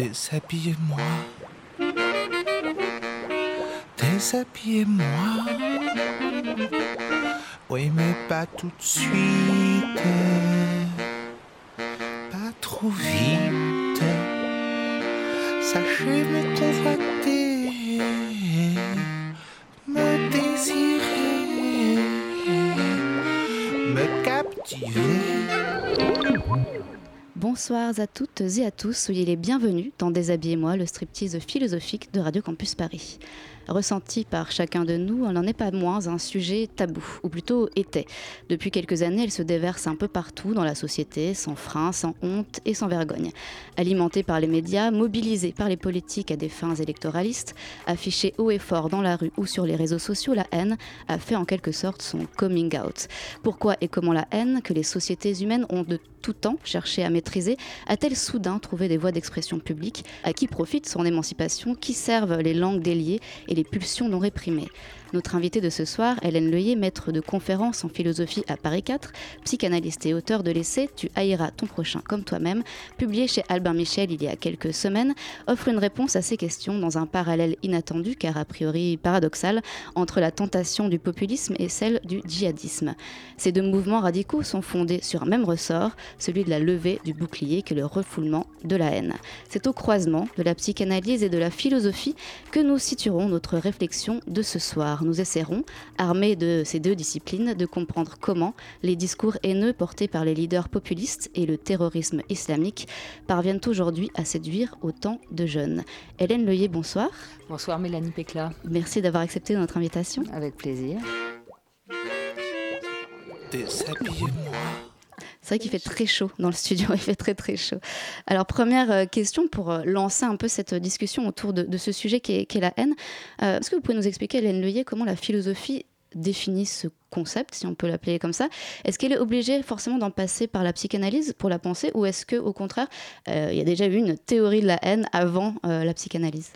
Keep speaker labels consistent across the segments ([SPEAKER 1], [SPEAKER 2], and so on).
[SPEAKER 1] Déshabillez-moi. Déshabillez-moi. Oui, mais pas tout de suite. Pas trop vite. Sachez me convoiter.
[SPEAKER 2] Bonsoir à toutes et à tous, soyez les bienvenus dans Déshabillez-moi, le striptease philosophique de Radio Campus Paris ressenti par chacun de nous, elle n'en est pas moins un sujet tabou, ou plutôt était. Depuis quelques années, elle se déverse un peu partout dans la société, sans frein, sans honte et sans vergogne. Alimentée par les médias, mobilisée par les politiques à des fins électoralistes, affichée haut et fort dans la rue ou sur les réseaux sociaux, la haine a fait en quelque sorte son coming out. Pourquoi et comment la haine, que les sociétés humaines ont de tout temps cherché à maîtriser, a-t-elle soudain trouvé des voies d'expression publique À qui profite son émancipation Qui servent les langues déliées et les pulsions non réprimées notre invitée de ce soir, Hélène Leuillet, maître de conférences en philosophie à Paris 4, psychanalyste et auteur de l'essai Tu haïras ton prochain comme toi-même, publié chez Albin Michel il y a quelques semaines, offre une réponse à ces questions dans un parallèle inattendu, car a priori paradoxal, entre la tentation du populisme et celle du djihadisme. Ces deux mouvements radicaux sont fondés sur un même ressort, celui de la levée du bouclier que le refoulement de la haine. C'est au croisement de la psychanalyse et de la philosophie que nous situerons notre réflexion de ce soir nous essaierons, armés de ces deux disciplines, de comprendre comment les discours haineux portés par les leaders populistes et le terrorisme islamique parviennent aujourd'hui à séduire autant de jeunes. Hélène Leuillet, bonsoir.
[SPEAKER 3] Bonsoir Mélanie Pécla.
[SPEAKER 2] Merci d'avoir accepté notre invitation.
[SPEAKER 3] Avec plaisir.
[SPEAKER 1] Déshabillez-moi.
[SPEAKER 2] C'est vrai qu'il fait très chaud dans le studio, il fait très très chaud. Alors première euh, question pour euh, lancer un peu cette discussion autour de, ce sujet qui est, la haine. Euh, est-ce que vous pouvez nous expliquer, Hélène Leuillet, comment la philosophie définit ce concept, si on peut l'appeler comme ça? Est-ce qu'elle est obligée forcément d'en passer par la psychanalyse pour la penser ou est-ce qu'au contraire, il y a déjà eu une théorie de la haine avant la psychanalyse?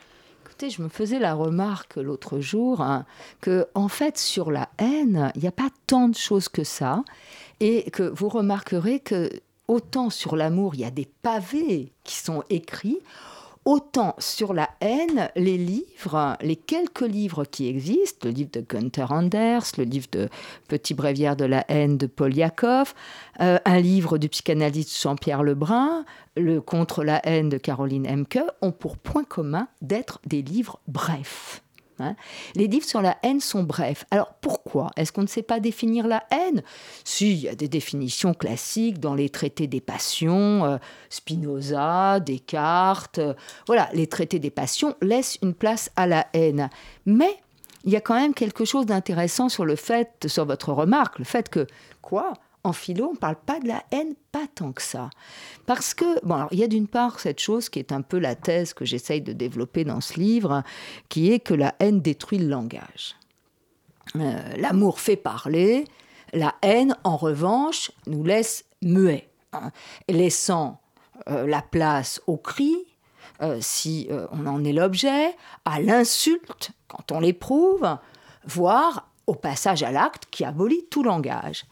[SPEAKER 3] Écoutez, je me faisais la remarque l'autre jour hein, que, en fait, sur la haine, il n'y a pas tant de choses que ça et que vous remarquerez que autant sur l'amour, il y a des pavés qui sont écrits, autant sur la haine, les livres, les quelques livres qui existent, le livre de Gunther Anders, le livre de Petit bréviaire de la haine de Paul Yakov, euh, un livre du psychanalyste Jean-Pierre Lebrun, le Contre la haine de Caroline Emke, ont pour point commun d'être des livres brefs. Hein. Les livres sur la haine sont brefs. Alors pourquoi Est-ce qu'on ne sait pas définir la haine? Si, il y a des définitions classiques dans les traités des passions, euh, Spinoza, Descartes. Euh, voilà, les traités des passions laissent une place à la haine. Mais il y a quand même quelque chose d'intéressant sur le fait, sur votre remarque, le fait que, quoi? En philo, on ne parle pas de la haine, pas tant que ça. Parce que, bon, il y a d'une part cette chose qui est un peu la thèse que j'essaye de développer dans ce livre, qui est que la haine détruit le langage. Euh, l'amour fait parler, la haine, en revanche, nous laisse muets, hein, laissant euh, la place au cri, euh, si on en est l'objet, à l'insulte, quand on l'éprouve, voire au passage à l'acte qui abolit tout langage.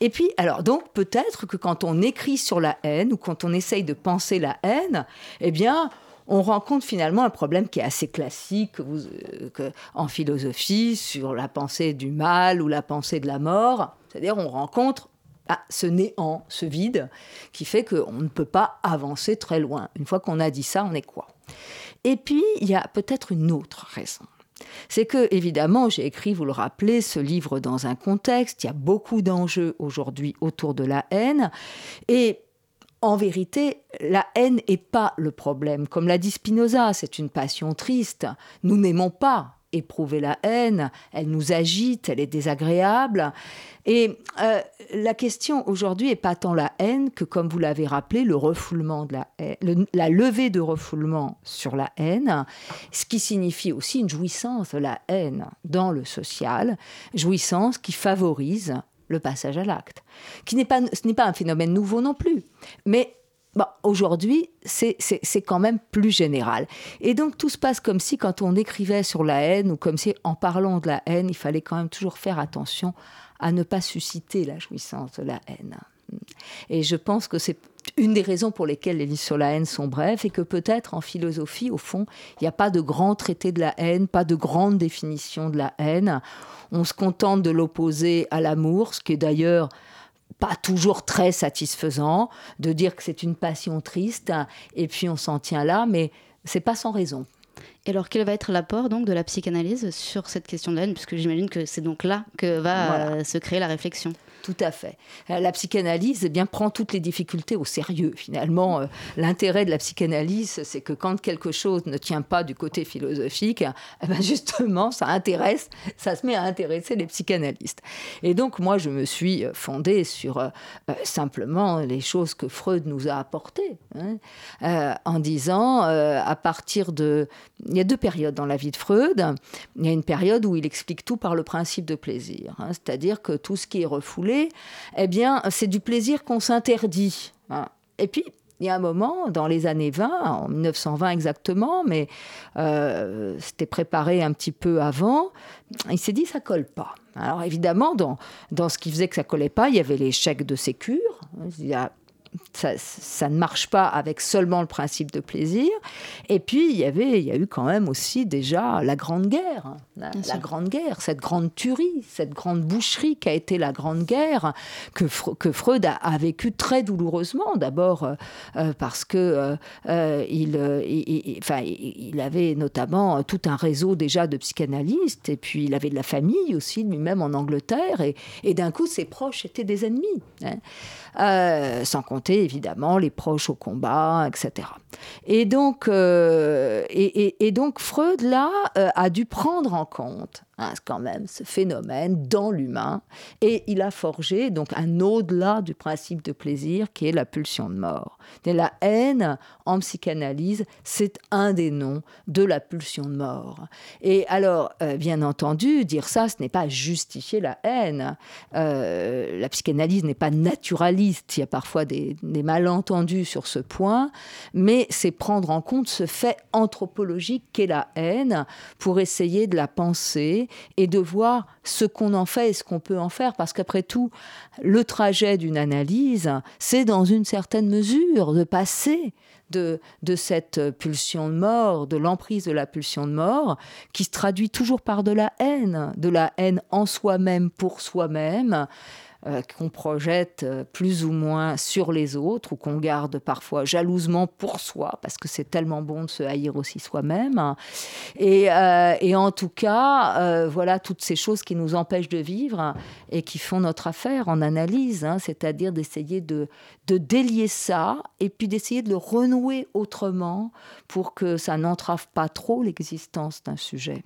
[SPEAKER 3] Et puis, alors donc peut-être que quand on écrit sur la haine ou quand on essaye de penser la haine, eh bien, on rencontre finalement un problème qui est assez classique euh, en philosophie sur la pensée du mal ou la pensée de la mort. C'est-à-dire on rencontre ah, ce néant, ce vide, qui fait qu'on ne peut pas avancer très loin. Une fois qu'on a dit ça, on est quoi? Et puis, il y a peut-être une autre raison c'est que, évidemment, j'ai écrit, vous le rappelez, ce livre dans un contexte, il y a beaucoup d'enjeux aujourd'hui autour de la haine, et en vérité, la haine n'est pas le problème. Comme l'a dit Spinoza, c'est une passion triste. Nous n'aimons pas éprouver la haine, elle nous agite, elle est désagréable. Et euh, la question aujourd'hui n'est pas tant la haine que, comme vous l'avez rappelé, le refoulement de la la levée de refoulement sur la haine, ce qui signifie aussi une jouissance de la haine dans le social, jouissance qui favorise le passage à l'acte, qui n'est pas, ce n'est pas un phénomène nouveau non plus, mais aujourd'hui, c'est quand même plus général. Et donc tout se passe comme si quand on écrivait sur la haine, ou comme si en parlant de la haine, il fallait quand même toujours faire attention à ne pas susciter la jouissance de la haine. Et je pense que c'est une des raisons pour lesquelles les livres sur la haine sont brefs et que peut-être en philosophie, au fond, il n'y a pas de grand traité de la haine, pas de grande définition de la haine. On se contente de l'opposer à l'amour, ce qui est d'ailleurs pas toujours très satisfaisant, de dire que c'est une passion triste, et puis on s'en tient là, mais c'est pas sans raison.
[SPEAKER 2] Et alors, quel va être l'apport donc de la psychanalyse sur cette question de la haine, puisque j'imagine que c'est donc là que va euh, se créer la réflexion.
[SPEAKER 3] Tout à fait. Euh, la psychanalyse eh bien, prend toutes les difficultés au sérieux. Finalement, euh, l'intérêt de la psychanalyse, c'est que quand quelque chose ne tient pas du côté philosophique, eh ben, justement, ça intéresse, ça se met à intéresser les psychanalystes. Et donc, moi, je me suis fondée sur simplement les choses que Freud nous a apportées, hein, en disant, à partir de il y a deux périodes dans la vie de Freud. Il y a une période où il explique tout par le principe de plaisir, hein. c'est-à-dire que tout ce qui est refoulé, eh bien, c'est du plaisir qu'on s'interdit. Hein. Et puis, il y a un moment, dans les années 20, en 1920 exactement, mais euh, c'était préparé un petit peu avant, il s'est dit ça colle pas. Alors évidemment, dans, dans ce qui faisait que ça collait pas, il y avait l'échec de Sécure. Il y a ça, ne marche pas avec seulement le principe de plaisir. Et puis, il y avait, il y a eu quand même aussi déjà la Grande Guerre. Hein. La, Grande Guerre, cette grande tuerie, cette grande boucherie qui a été la Grande Guerre, que, que Freud a, vécu très douloureusement. D'abord euh, euh, parce que euh, il, avait notamment tout un réseau déjà de psychanalystes, et puis il avait de la famille aussi, lui-même en Angleterre, et, et d'un coup, ses proches étaient des ennemis. Hein. Sans compter évidemment les proches au combat, etc. Et donc, et, et, donc Freud, là, a dû prendre en compte Quand même ce phénomène dans l'humain. Et il a forgé donc un au-delà du principe de plaisir qui est la pulsion de mort. La haine en psychanalyse, c'est un des noms de la pulsion de mort. Et alors, euh, bien entendu, dire ça, ce n'est pas justifier la haine. Euh, la psychanalyse n'est pas naturaliste. Il y a parfois des malentendus sur ce point, mais c'est prendre en compte ce fait anthropologique qu'est la haine pour essayer de la penser et de voir ce qu'on en fait et ce qu'on peut en faire. Parce qu'après tout, le trajet d'une analyse, c'est dans une certaine mesure de passer de, de cette pulsion de mort, de l'emprise de la pulsion de mort, qui se traduit toujours par de la haine, de la haine en soi-même pour soi-même, euh, qu'on projette euh, plus ou moins sur les autres ou qu'on garde parfois jalousement pour soi parce que c'est tellement bon de se haïr aussi soi-même. Et, euh, en tout cas, voilà toutes ces choses qui nous empêchent de vivre et qui font notre affaire en analyse, hein, c'est-à-dire d'essayer de, de délier ça et puis d'essayer de le renouer autrement pour que ça n'entrave pas trop l'existence d'un sujet.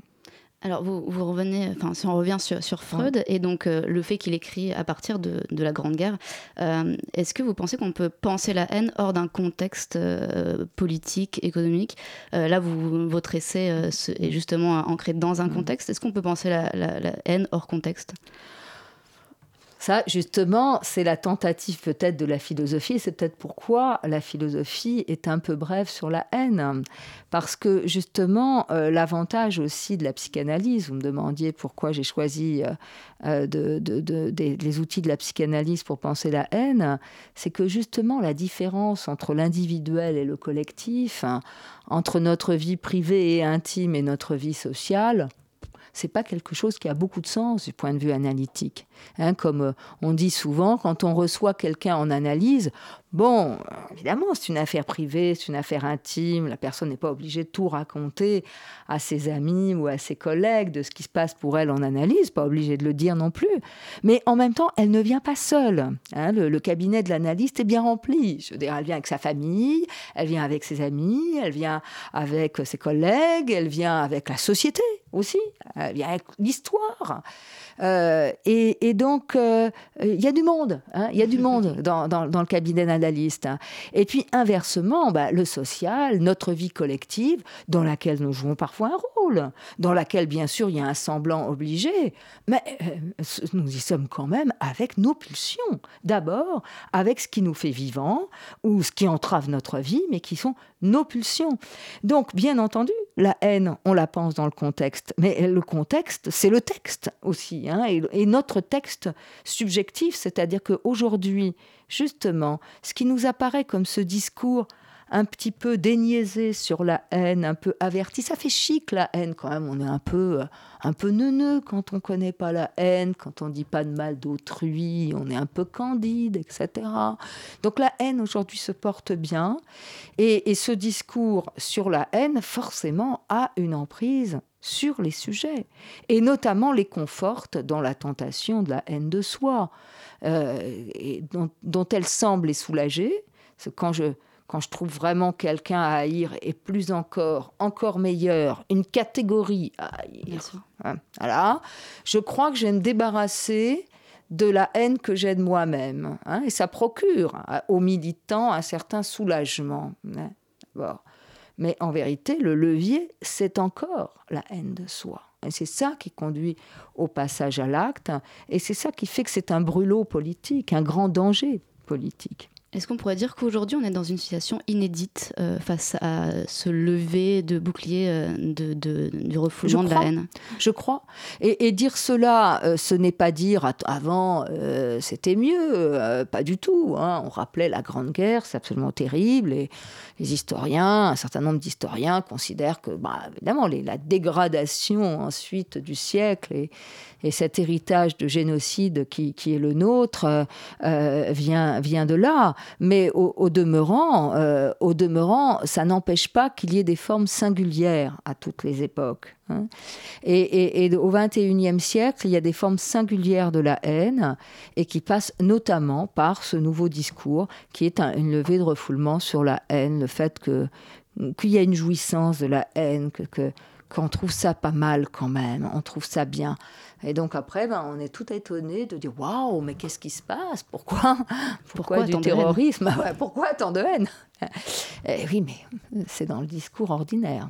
[SPEAKER 2] Alors, vous, vous, revenez, enfin, si on revient sur, sur Freud et donc euh, le fait qu'il écrit à partir de, de la Grande Guerre, euh, est-ce que vous pensez qu'on peut penser la haine hors d'un contexte euh, politique, économique? Là, vous, votre essai est justement ancré dans un mm. contexte. Est-ce qu'on peut penser la, la haine hors contexte?
[SPEAKER 3] Ça, justement, c'est la tentative peut-être de la philosophie. C'est peut-être pourquoi la philosophie est un peu brève sur la haine. Parce que, justement, euh, l'avantage aussi de la psychanalyse, vous me demandiez pourquoi j'ai choisi euh, euh, les outils de la psychanalyse pour penser la haine, c'est que, justement, la différence entre l'individuel et le collectif, hein, entre notre vie privée et intime et notre vie sociale, c'est pas quelque chose qui a beaucoup de sens du point de vue analytique. Hein, comme euh, on dit souvent, quand on reçoit quelqu'un en analyse, bon, évidemment, c'est une affaire privée, c'est une affaire intime, la personne n'est pas obligée de tout raconter à ses amis ou à ses collègues de ce qui se passe pour elle en analyse, pas obligée de le dire non plus. Mais en même temps, elle ne vient pas seule. Hein, le, cabinet de l'analyste est bien rempli. Je veux dire, elle vient avec sa famille, elle vient avec ses amis, elle vient avec ses collègues, elle vient avec la société aussi, elle vient avec l'histoire. Euh, et, donc, euh, il y a du monde, hein, il y a du monde dans, le cabinet Hein. Et puis, inversement, bah, le social, notre vie collective, dans laquelle nous jouons parfois un rôle, dans laquelle, bien sûr, il y a un semblant obligé, mais euh, nous y sommes quand même avec nos pulsions. D'abord, avec ce qui nous fait vivant, ou ce qui entrave notre vie, mais qui sont nos pulsions. Donc, bien entendu, la haine, on la pense dans le contexte. Mais le contexte, c'est le texte aussi, hein, et, et, notre texte subjectif, c'est-à-dire qu'aujourd'hui, justement, ce qui nous apparaît comme ce discours un petit peu déniaisé sur la haine, un peu averti. Ça fait chic la haine quand même. On est un peu, euh, un peu neuneux quand on connaît pas la haine, quand on dit pas de mal d'autrui, on est un peu candide, etc. Donc la haine aujourd'hui se porte bien et, et ce discours sur la haine forcément a une emprise sur les sujets, et notamment les conforte dans la tentation de la haine de soi, euh, et dont, dont, elle semble les soulager. Quand je, quand je trouve vraiment quelqu'un à haïr, et plus encore, encore meilleur, une catégorie à haïr, hein, voilà, je crois que je vais me débarrasser de la haine que j'ai de moi-même. Hein, et ça procure aux militants un certain soulagement. Hein. Mais en vérité, le levier, c'est encore la haine de soi. Et c'est ça qui conduit au passage à l'acte, et c'est ça qui fait que c'est un brûlot politique, un grand danger politique.
[SPEAKER 2] Est-ce qu'on pourrait dire qu'aujourd'hui on est dans une situation inédite euh, face à ce lever de bouclier euh, de, de, du refoulement de la haine?
[SPEAKER 3] Je crois. Et, et dire cela, euh, ce n'est pas dire avant c'était mieux, pas du tout. Hein. On rappelait la Grande Guerre, c'est absolument terrible. Et les historiens, un certain nombre d'historiens considèrent que, bah, évidemment, les, la dégradation ensuite du siècle et, et cet héritage de génocide qui, qui est le nôtre vient, vient de là. Mais au, demeurant, euh, au demeurant, ça n'empêche pas qu'il y ait des formes singulières à toutes les époques. Hein. Et, et, au XXIe siècle, il y a des formes singulières de la haine et qui passent notamment par ce nouveau discours qui est un, une levée de refoulement sur la haine, le fait que qu'il y a une jouissance de la haine, que qu'on trouve ça pas mal quand même, on trouve ça bien. Et donc après, ben, on est tout étonné de dire waouh, mais qu'est-ce qui se passe? Pourquoi? Pourquoi, Pourquoi du terrorisme? Pourquoi tant de haine? Et Oui, mais c'est dans le discours ordinaire.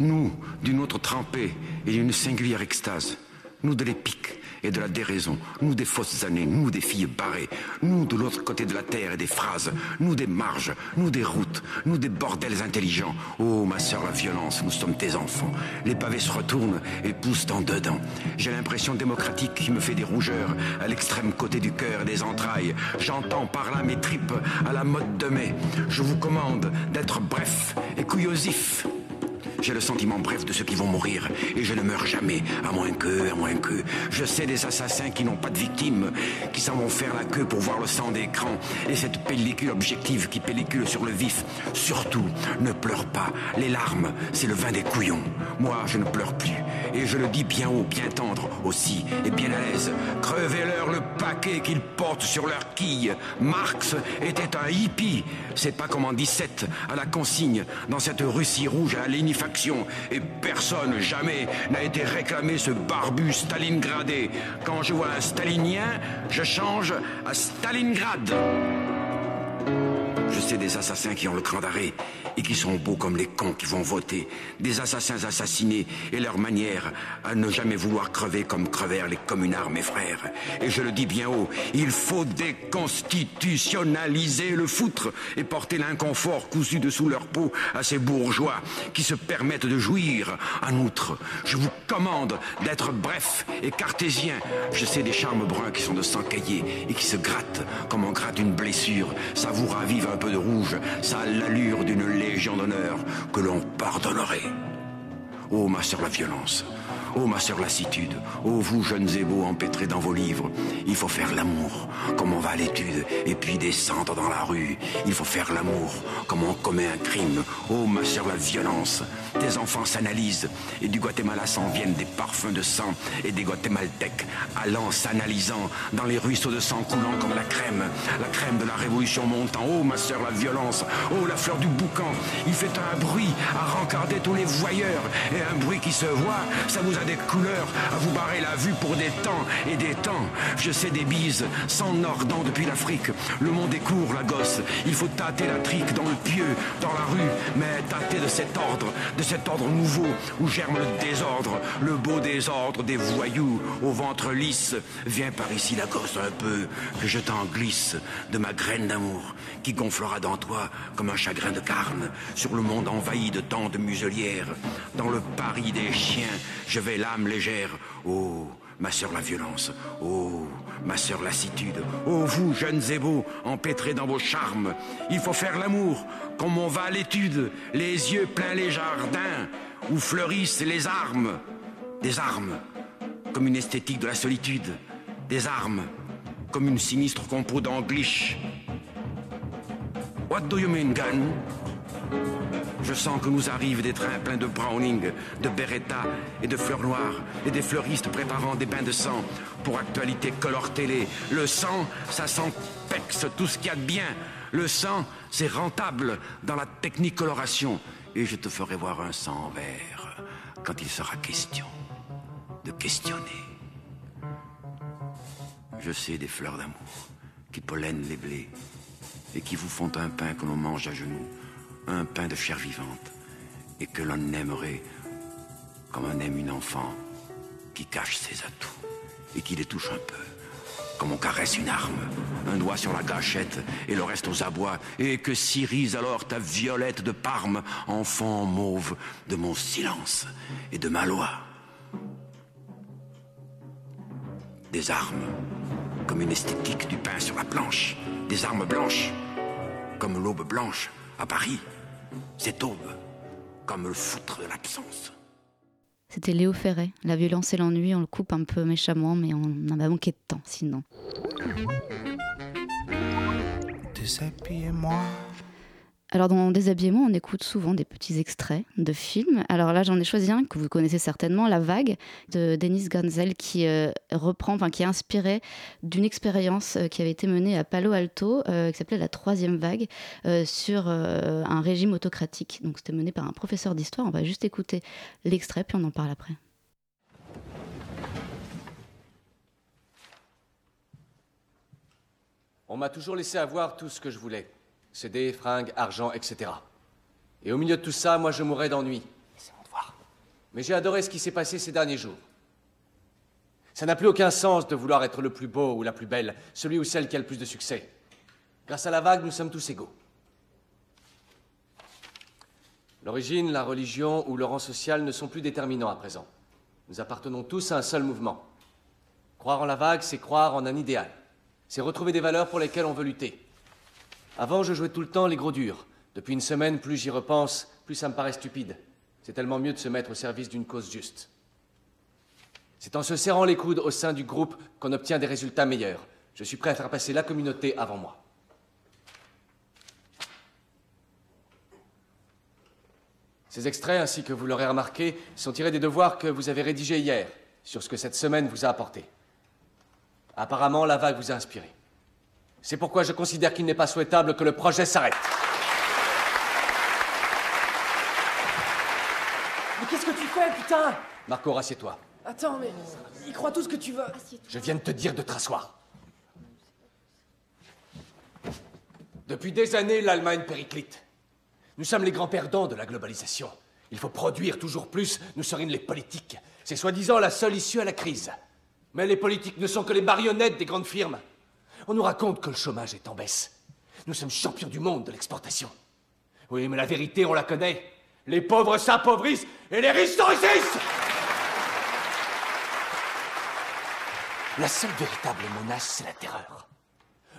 [SPEAKER 4] Nous, d'une autre trempée et d'une singulière extase. Nous de l'épique et de la déraison. Nous des fausses années. Nous des filles barrées. Nous de l'autre côté de la terre et des phrases. Nous des marges. Nous des routes. Nous des bordels intelligents. Oh, ma sœur, la violence. Nous sommes tes enfants. Les pavés se retournent et poussent en dedans. J'ai l'impression démocratique qui me fait des rougeurs à l'extrême côté du cœur et des entrailles. J'entends par là mes tripes à la mode de mai. Je vous commande d'être bref et couillosif. J'ai le sentiment bref de ceux qui vont mourir et je ne meurs jamais, à moins que, à moins que. Je sais des assassins qui n'ont pas de victimes, qui s'en vont faire la queue pour voir le sang d'écran et cette pellicule objective qui pellicule sur le vif. Surtout, ne pleure pas. Les larmes, c'est le vin des couillons. Moi, je ne pleure plus et je le dis bien haut, bien tendre aussi et bien à l'aise. Crevez-leur le paquet qu'ils portent sur leur quille. Marx était un hippie. C'est pas comme en 17 à la consigne dans cette Russie rouge à lénifaction et personne jamais n'a été réclamé ce barbu Stalingradé. Quand je vois un stalinien, je change à Stalingrad. Je sais des assassins qui ont le cran d'arrêt et qui sont beaux comme les cons qui vont voter. Des assassins assassinés et leur manière à ne jamais vouloir crever comme crevèrent les communards, mes frères. Et je le dis bien haut, il faut déconstitutionnaliser le foutre et porter l'inconfort cousu dessous leur peau à ces bourgeois qui se permettent de jouir. En outre, je vous commande d'être bref et cartésien. Je sais des charmes bruns qui sont de sang caillé et qui se grattent comme on gratte une blessure. Ça vous ravive un peu de rouge, ça a l'allure d'une légion d'honneur que l'on pardonnerait. Oh, ma sœur, la violence. Oh, ma sœur, lassitude. Oh, vous, jeunes et beaux, empêtrés dans vos livres. Il faut faire l'amour, comme on va à l'étude, et puis descendre dans la rue. Il faut faire l'amour, comme on commet un crime. Oh, ma sœur, la violence. Tes enfants s'analysent, et du Guatemala s'en viennent des parfums de sang, et des Guatémaltèques allant s'analysant dans les ruisseaux de sang coulant comme la crème, la crème de la révolution montant. Oh, ma sœur, la violence. Oh, la fleur du boucan. Il fait un bruit à rencarder tous les voyeurs, et un bruit qui se voit, ça vous a des couleurs à vous barrer la vue pour des temps et des temps. Je sais des bises, sans nordant depuis l'Afrique. Le monde est court, la gosse. Il faut tâter la trique dans le pieu, dans la rue, mais tâter de cet ordre, de cet ordre nouveau où germe le désordre, le beau désordre des voyous au ventre lisse. Viens par ici, la gosse, un peu, que je t'en glisse de ma graine d'amour qui gonflera dans toi comme un chagrin de carne sur le monde envahi de tant de muselières. Dans le Paris des chiens, je vais l'âme légère. Oh, ma sœur la violence. Oh, ma sœur lassitude. Oh, vous, jeunes et beaux, empêtrés dans vos charmes. Il faut faire l'amour, comme on va à l'étude, les yeux pleins les jardins, où fleurissent les armes. Des armes, comme une esthétique de la solitude. Des armes, comme une sinistre compo d'anglish. What do you mean, gun? Je sens que nous arrivent des trains pleins de Browning, de Beretta et de fleurs noires, et des fleuristes préparant des bains de sang pour actualité color télé. Le sang, ça s'empexe tout ce qu'il y a de bien. Le sang, c'est rentable dans la technique coloration. Et je te ferai voir un sang vert quand il sera question de questionner. Je sais des fleurs d'amour qui pollenent les blés et qui vous font un pain que l'on mange à genoux un pain de chair vivante, et que l'on aimerait comme on aime une enfant qui cache ses atouts et qui les touche un peu, comme on caresse une arme, un doigt sur la gâchette et le reste aux abois, et que s'irise alors ta violette de Parme, enfant mauve de mon silence et de ma loi. Des armes, comme une esthétique du pain sur la planche, des armes blanches, comme l'aube blanche à Paris. C'est aube, comme le foutre de l'absence.
[SPEAKER 2] C'était Léo Ferret. La violence et l'ennui, on le coupe un peu méchamment, mais on en a manqué de temps sinon.
[SPEAKER 1] Déshabillez-moi.
[SPEAKER 2] Alors dans Déshabillez-moi, on écoute souvent des petits extraits de films. Alors là, j'en ai choisi un que vous connaissez certainement, La Vague de Denis Gansel, qui euh, reprend, enfin qui est inspiré d'une expérience euh, qui avait été menée à Palo Alto, euh, qui s'appelait la Troisième Vague, sur un régime autocratique. Donc c'était mené par un professeur d'histoire. On va juste écouter l'extrait, puis on en parle après.
[SPEAKER 5] On m'a toujours laissé avoir tout ce que je voulais. CD, fringues, argent, etc. Et au milieu de tout ça, moi je mourrais d'ennui. C'est mon devoir. Mais j'ai adoré ce qui s'est passé ces derniers jours. Ça n'a plus aucun sens de vouloir être le plus beau ou la plus belle, celui ou celle qui a le plus de succès. Grâce à la vague, nous sommes tous égaux. L'origine, la religion ou le rang social ne sont plus déterminants à présent. Nous appartenons tous à un seul mouvement. Croire en la vague, c'est croire en un idéal. C'est retrouver des valeurs pour lesquelles on veut lutter. Avant, je jouais tout le temps les gros durs. Depuis une semaine, plus j'y repense, plus ça me paraît stupide. C'est tellement mieux de se mettre au service d'une cause juste. C'est en se serrant les coudes au sein du groupe qu'on obtient des résultats meilleurs. Je suis prêt à faire passer la communauté avant moi. Ces extraits, ainsi que vous l'aurez remarqué, sont tirés des devoirs que vous avez rédigés hier sur ce que cette semaine vous a apporté. Apparemment, la vague vous a inspiré. C'est pourquoi je considère qu'il n'est pas souhaitable que le projet s'arrête.
[SPEAKER 6] Mais qu'est-ce que tu fais, putain?
[SPEAKER 5] Marco, rassieds-toi.
[SPEAKER 6] Attends, mais ils croient tout ce que tu veux.
[SPEAKER 5] Je viens de te dire de te rasseoir. Depuis des années, l'Allemagne périclite. Nous sommes les grands perdants de la globalisation. Il faut produire toujours plus, nous serions les politiques. C'est soi-disant la seule issue à la crise. Mais les politiques ne sont que les marionnettes des grandes firmes. On nous raconte que le chômage est en baisse. Nous sommes champions du monde de l'exportation. Oui, mais la vérité, on la connaît. Les pauvres s'appauvrissent et les riches s'enrichissent La seule véritable menace, c'est la terreur.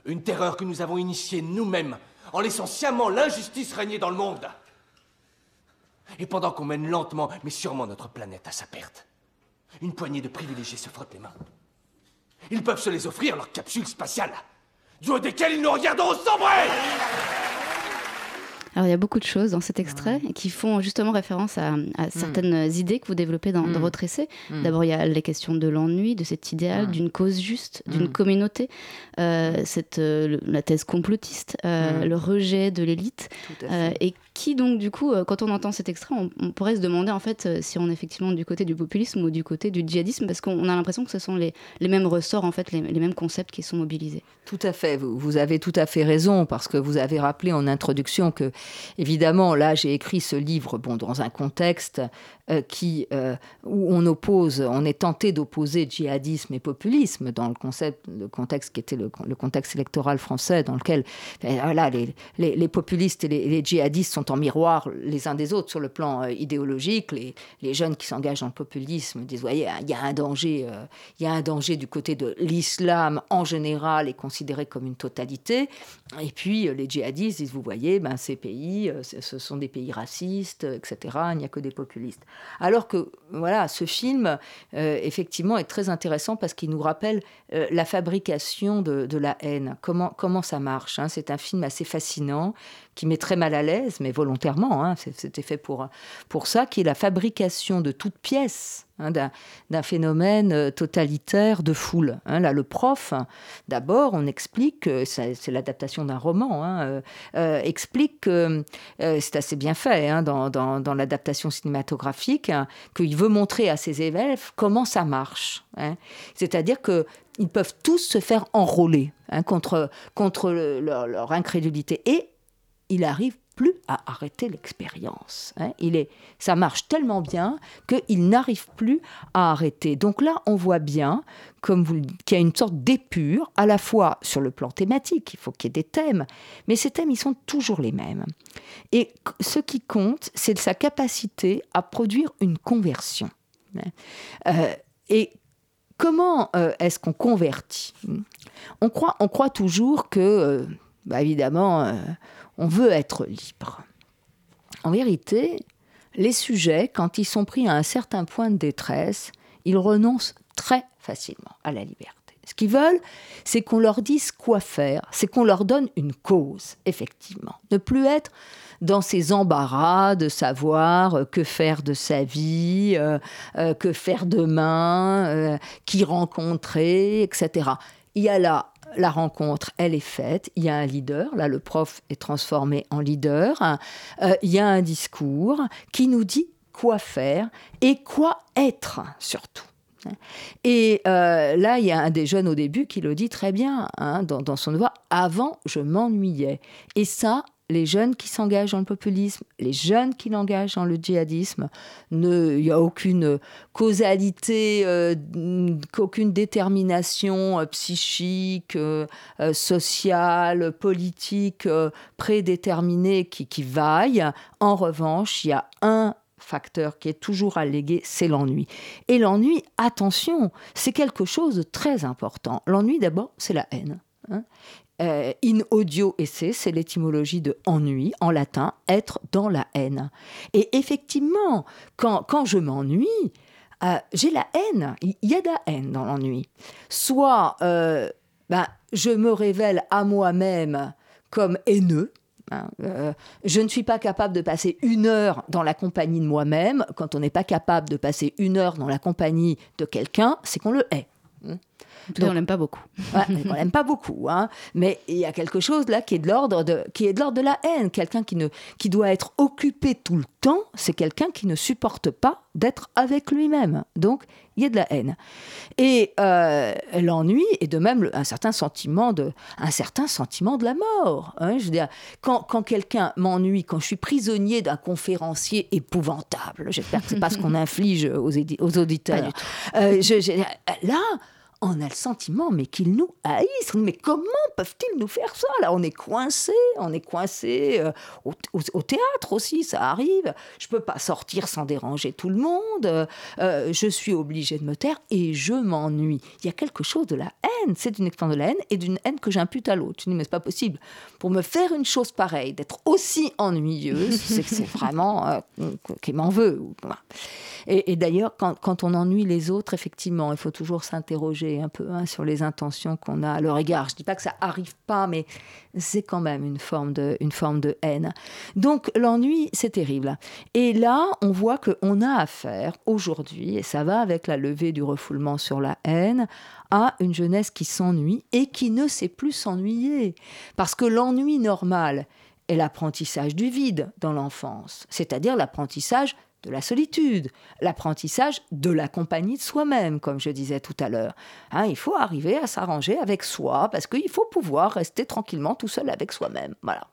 [SPEAKER 5] Une terreur que nous avons initiée nous-mêmes, en laissant sciemment l'injustice régner dans le monde. Et pendant qu'on mène lentement, mais sûrement notre planète à sa perte, une poignée de privilégiés se frottent les mains. Ils peuvent se les offrir, leurs capsules spatiales, du haut desquelles ils nous regarderont sombrer!
[SPEAKER 2] Alors il y a beaucoup de choses dans cet extrait qui font justement référence à, à certaines idées que vous développez dans, dans votre essai. D'abord il y a les questions de l'ennui, de cet idéal, d'une cause juste, d'une communauté, euh, cette, euh, la thèse complotiste, euh, le rejet de l'élite, et qui donc du coup, euh, quand on entend cet extrait, on, pourrait se demander en fait euh, si on est effectivement du côté du populisme ou du côté du djihadisme, parce qu'on a l'impression que ce sont les, mêmes ressorts, en fait, les, mêmes concepts qui sont mobilisés.
[SPEAKER 3] Tout à fait, vous, vous avez tout à fait raison, parce que vous avez rappelé en introduction que, évidemment, là, j'ai écrit ce livre bon, dans un contexte qui, euh, où on oppose, on est tenté d'opposer djihadisme et populisme dans le, contexte qui était le, contexte électoral français, dans lequel ben, voilà, les, les, populistes et les, les djihadistes sont en miroir les uns des autres sur le plan euh, idéologique. Les, jeunes qui s'engagent dans le populisme disent voyez, il y a un danger, euh, il y a un danger du côté de l'islam en général est considéré comme une totalité. Et puis euh, les djihadistes disent vous voyez, ben, ces pays, euh, ce sont des pays racistes, etc. Il n'y a que des populistes. Alors que voilà, ce film euh, effectivement est très intéressant parce qu'il nous rappelle euh, la fabrication de, la haine, comment, comment ça marche. Hein? C'est un film assez fascinant qui met très mal à l'aise, mais volontairement, hein, c'était fait pour, pour ça, qui est la fabrication de toute pièce hein, d'un phénomène euh, totalitaire de foule. Hein. Là, le prof, d'abord, on explique, c'est l'adaptation d'un roman, hein, euh, euh, explique que c'est assez bien fait dans, dans, l'adaptation cinématographique, qu'il veut montrer à ses élèves comment ça marche. C'est-à-dire que ils peuvent tous se faire enrôler contre, contre le, leur, leur incrédulité. Et il arrive plus à arrêter l'expérience. Hein. Il est, ça marche tellement bien qu'il n'arrive plus à arrêter. Donc là, on voit bien, comme vous, qu'il y a une sorte d'épure, à la fois sur le plan thématique, il faut qu'il y ait des thèmes, mais ces thèmes, ils sont toujours les mêmes. Et ce qui compte, c'est sa capacité à produire une conversion. Euh, et comment euh, est-ce qu'on convertit? On croit, on croit toujours que, euh, bah évidemment, on veut être libre. En vérité, les sujets, quand ils sont pris à un certain point de détresse, ils renoncent très facilement à la liberté. Ce qu'ils veulent, c'est qu'on leur dise quoi faire, c'est qu'on leur donne une cause, effectivement. Ne plus être dans ces embarras de savoir euh, que faire de sa vie, euh, euh, que faire demain, qui rencontrer, etc. Il y a là la rencontre, elle est faite. Il y a un leader. Là, le prof est transformé en leader. Euh, il y a un discours qui nous dit quoi faire et quoi être surtout. Et euh, là, il y a un des jeunes au début qui le dit très bien hein, dans, dans son devoir. Avant, je m'ennuyais. Et ça, les jeunes qui s'engagent dans le populisme, les jeunes qui l'engagent dans le djihadisme, il n'y a aucune causalité, euh, aucune détermination euh, psychique, euh, sociale, politique prédéterminée qui, qui vaille. En revanche, il y a un facteur qui est toujours allégué, c'est l'ennui. Et l'ennui, attention, c'est quelque chose de très important. L'ennui, d'abord, c'est la haine. Hein euh, in audio esse, c'est l'étymologie de ennui en latin, être dans la haine. Et effectivement, quand, quand je m'ennuie, euh, j'ai la haine. Il y a de la haine dans l'ennui. Soit euh, ben, je me révèle à moi-même comme haineux. Hein, je ne suis pas capable de passer une heure dans la compagnie de moi-même. Quand on n'est pas capable de passer une heure dans la compagnie de quelqu'un, c'est qu'on le hait. Hein.
[SPEAKER 2] Donc, on l'aime pas beaucoup.
[SPEAKER 3] Ouais, on l'aime pas beaucoup, hein. mais il y a quelque chose là qui est de l'ordre de, qui est de l'ordre de la haine. Quelqu'un qui, ne, qui doit être occupé tout le temps, c'est quelqu'un qui ne supporte pas d'être avec lui-même. Donc, il y a de la haine. Et euh, l'ennui est de même un certain sentiment de, un certain sentiment de la mort. Hein. Je veux dire, quand, quand quelqu'un m'ennuie, quand je suis prisonnier d'un conférencier épouvantable, j'espère que c'est pas ce qu'on inflige aux, aux auditeurs. Euh, je, je, là, on a le sentiment mais qu'ils nous haïssent. Mais comment peuvent-ils nous faire ça Là, on est coincé, on est coincé euh, au, au, au, théâtre aussi, ça arrive. Je peux pas sortir sans déranger tout le monde. Euh, je suis obligée de me taire et je m'ennuie. Il y a quelque chose de la haine. C'est une expérience de la haine et d'une haine que j'impute à l'autre. Je dis mais c'est pas possible. Pour me faire une chose pareille, d'être aussi ennuyeuse, c'est que c'est vraiment euh, qu'il m'en veut. Et, d'ailleurs, quand, quand on ennuie les autres, effectivement, il faut toujours s'interroger un peu hein, sur les intentions qu'on a à leur égard. Je ne dis pas que ça arrive pas, mais c'est quand même une forme de, une forme de haine. Donc l'ennui, c'est terrible. Et là, on voit qu'on a affaire aujourd'hui, et ça va avec la levée du refoulement sur la haine, à une jeunesse qui s'ennuie et qui ne sait plus s'ennuyer. Parce que l'ennui normal, est l'apprentissage du vide dans l'enfance, c'est-à-dire l'apprentissage de la solitude, l'apprentissage de la compagnie de soi-même, comme je disais tout à l'heure. Hein, il faut arriver à s'arranger avec soi, parce qu'il faut pouvoir rester tranquillement tout seul avec soi-même. Voilà.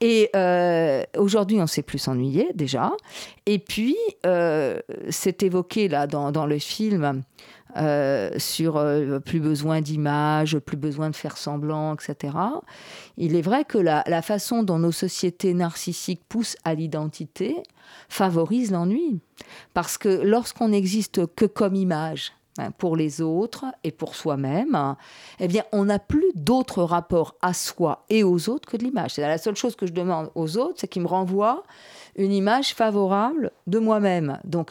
[SPEAKER 3] Et euh, aujourd'hui, on ne sait plus s'ennuyer déjà. Et puis, euh, c'est évoqué là dans, le film euh, sur plus besoin d'images, plus besoin de faire semblant, etc. Il est vrai que la, façon dont nos sociétés narcissiques poussent à l'identité favorise l'ennui. Parce que lorsqu'on n'existe que comme image, pour les autres et pour soi-même, eh bien, on n'a plus d'autres rapports à soi et aux autres que de l'image. La seule chose que je demande aux autres, c'est qu'ils me renvoient une image favorable de moi-même. Donc,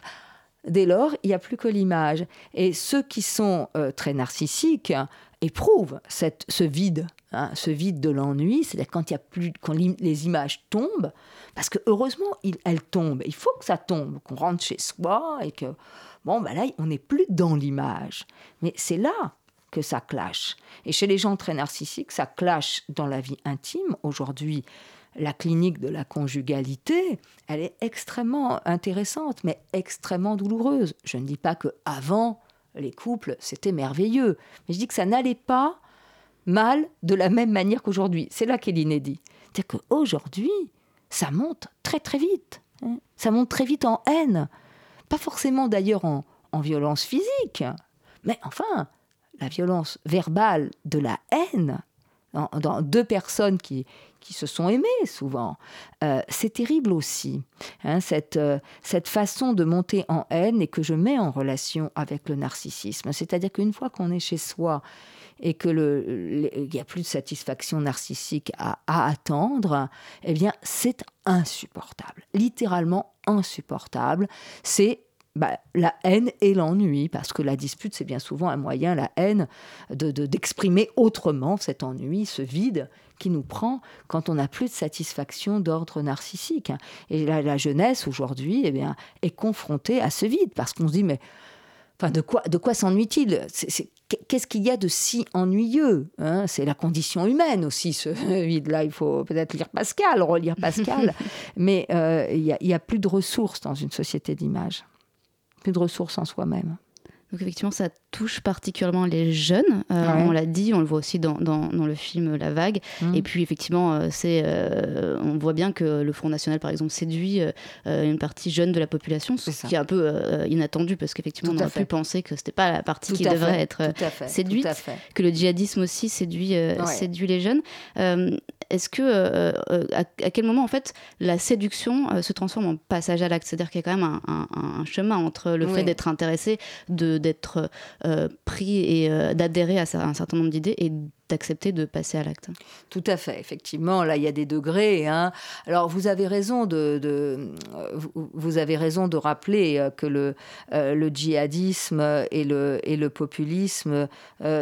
[SPEAKER 3] Dès lors, il n'y a plus que l'image. Et ceux qui sont euh, très narcissiques éprouvent ce vide, hein, ce vide de l'ennui, c'est-à-dire quand, il y a plus, quand les images tombent, parce que heureusement, elles tombent. Il faut que ça tombe, qu'on rentre chez soi et que, bon, ben là, on n'est plus dans l'image. Mais c'est là que ça clash. Et chez les gens très narcissiques, ça clash dans la vie intime. Aujourd'hui, la clinique de la conjugalité, elle est extrêmement intéressante, mais extrêmement douloureuse. Je ne dis pas que avant les couples, c'était merveilleux, mais je dis que ça n'allait pas mal de la même manière qu'aujourd'hui. C'est là qu'est l'inédit. C'est qu'aujourd'hui, ça monte très très vite. Hein. Ça monte très vite en haine. Pas forcément d'ailleurs en, en violence physique, mais enfin, la violence verbale de la haine, dans, deux personnes qui, qui se sont aimées souvent. Euh, c'est terrible aussi, hein, cette, euh, cette façon de monter en haine et que je mets en relation avec le narcissisme. C'est-à-dire qu'une fois qu'on est chez soi et que le, il n'y a plus de satisfaction narcissique à, attendre, eh bien c'est insupportable, littéralement insupportable. C'est bah, la haine et l'ennui, parce que la dispute, c'est bien souvent un moyen, la haine, d'exprimer de, autrement cet ennui, ce vide qui nous prend quand on n'a plus de satisfaction d'ordre narcissique. Et la, jeunesse, aujourd'hui, eh bien, est confrontée à ce vide, parce qu'on se dit, mais enfin, de quoi, de quoi s'ennuie-t-il? Qu'est-ce qu'il y a de si ennuyeux hein? C'est la condition humaine aussi, ce vide-là. Il faut peut-être lire Pascal, relire Pascal. mais euh, il n'y a, a plus de ressources dans une société d'image plus de ressources en soi-même.
[SPEAKER 2] Donc effectivement, ça touche particulièrement les jeunes. Euh, on l'a dit, on le voit aussi dans, dans, le film La Vague. Mmh. Et puis effectivement, euh, c'est, euh, on voit bien que le Front National, par exemple, séduit une partie jeune de la population, ce qui est un peu inattendu parce qu'effectivement, on aurait pu penser que c'était pas la partie qui devrait être séduite, que le djihadisme aussi séduit, séduit les jeunes. Est-ce que à, quel moment en fait la séduction se transforme en passage à l'acte? C'est-à-dire qu'il y a quand même un, chemin entre le fait d'être intéressé, de d'être euh, pris et euh, d'adhérer à un certain nombre d'idées et d'accepter de passer à l'acte.
[SPEAKER 3] Tout à fait, effectivement, là il y a des degrés. Hein. Alors vous avez raison de, de, vous avez raison de rappeler euh, que le, le djihadisme et le, et le populisme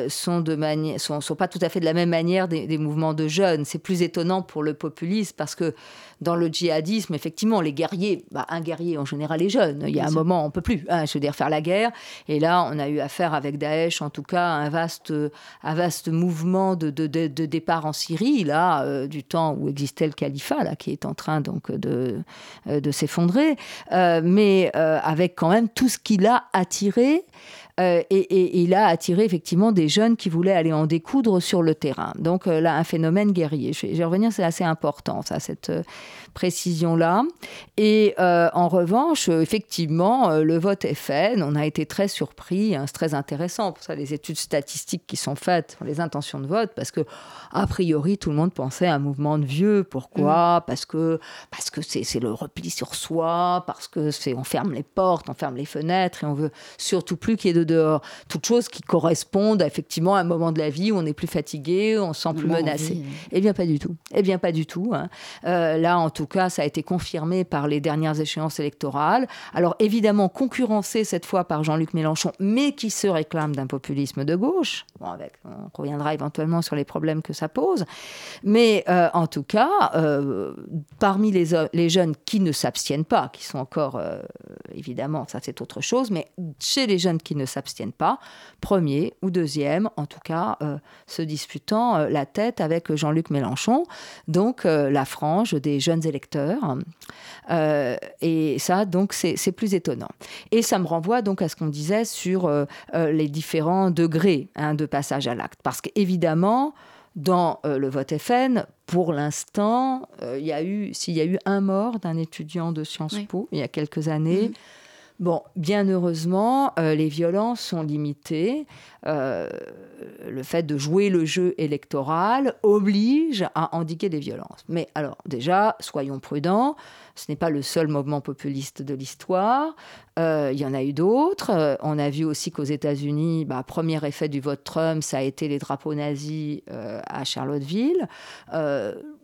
[SPEAKER 3] sont de manière, sont, sont, pas tout à fait de la même manière des, des mouvements de jeunes. C'est plus étonnant pour le populisme parce que dans le djihadisme, effectivement, les guerriers, bah, un guerrier en général est jeune. Il y a un moment, on peut plus, hein, je veux dire, faire la guerre. Et là, on a eu affaire avec Daesh, en tout cas, un vaste, un vaste mouvement de, départ en Syrie, là, euh, du temps où existait le califat, là, qui est en train donc de, euh, s'effondrer, euh, mais avec quand même tout ce qu'il a attiré euh, et, il a attiré effectivement des jeunes qui voulaient aller en découdre sur le terrain. Donc euh, là, un phénomène guerrier. Je vais, revenir, c'est assez important, ça, cette euh, précision-là. Et en revanche, effectivement, le vote est fait. On a été très surpris. Hein, c'est très intéressant pour ça, les études statistiques qui sont faites sur les intentions de vote, parce que, a priori, tout le monde pensait à un mouvement de vieux. Pourquoi? Mm. Parce que parce que c'est le repli sur soi, parce que c'est on ferme les portes, on ferme les fenêtres, et on veut surtout plus qu'il y ait de dehors. Toutes choses qui correspondent effectivement à un moment de la vie où on est plus fatigué, on se sent plus menacé. Eh bien, pas du tout. Eh bien, pas du tout. Hein. Euh, là, en tout cas, ça a été confirmé par les dernières échéances électorales. Alors, évidemment, concurrencé cette fois par Jean-Luc Mélenchon, mais qui se réclame d'un populisme de gauche. Bon, avec, on reviendra éventuellement sur les problèmes que ça pose. Mais euh, en tout cas, euh, parmi les, les, jeunes qui ne s'abstiennent pas, qui sont encore, évidemment, ça c'est autre chose, mais chez les jeunes qui ne s'abstiennent s'abstiennent pas, premier ou deuxième, en tout cas, euh, se disputant euh, la tête avec Jean-Luc Mélenchon, donc euh, la frange des jeunes électeurs. Et ça, donc, c'est plus étonnant. Et ça me renvoie donc à ce qu'on disait sur les différents degrés hein, de passage à l'acte. Parce qu'évidemment, dans euh, le vote FN, pour l'instant, euh, il y a eu, s'il y a eu un mort d'un étudiant de Sciences
[SPEAKER 2] Oui.
[SPEAKER 3] Po il y a quelques années,
[SPEAKER 2] Mhm.
[SPEAKER 3] Bon, bien heureusement, euh, les violences sont limitées. Euh, le fait de jouer le jeu électoral oblige à endiguer les violences. Mais alors, déjà, soyons prudents. Ce n'est pas le seul mouvement populiste de l'histoire. Euh, il y en a eu d'autres. On a vu aussi qu'aux États-Unis, bah, premier effet du vote Trump, ça a été les drapeaux nazis à Charlottesville.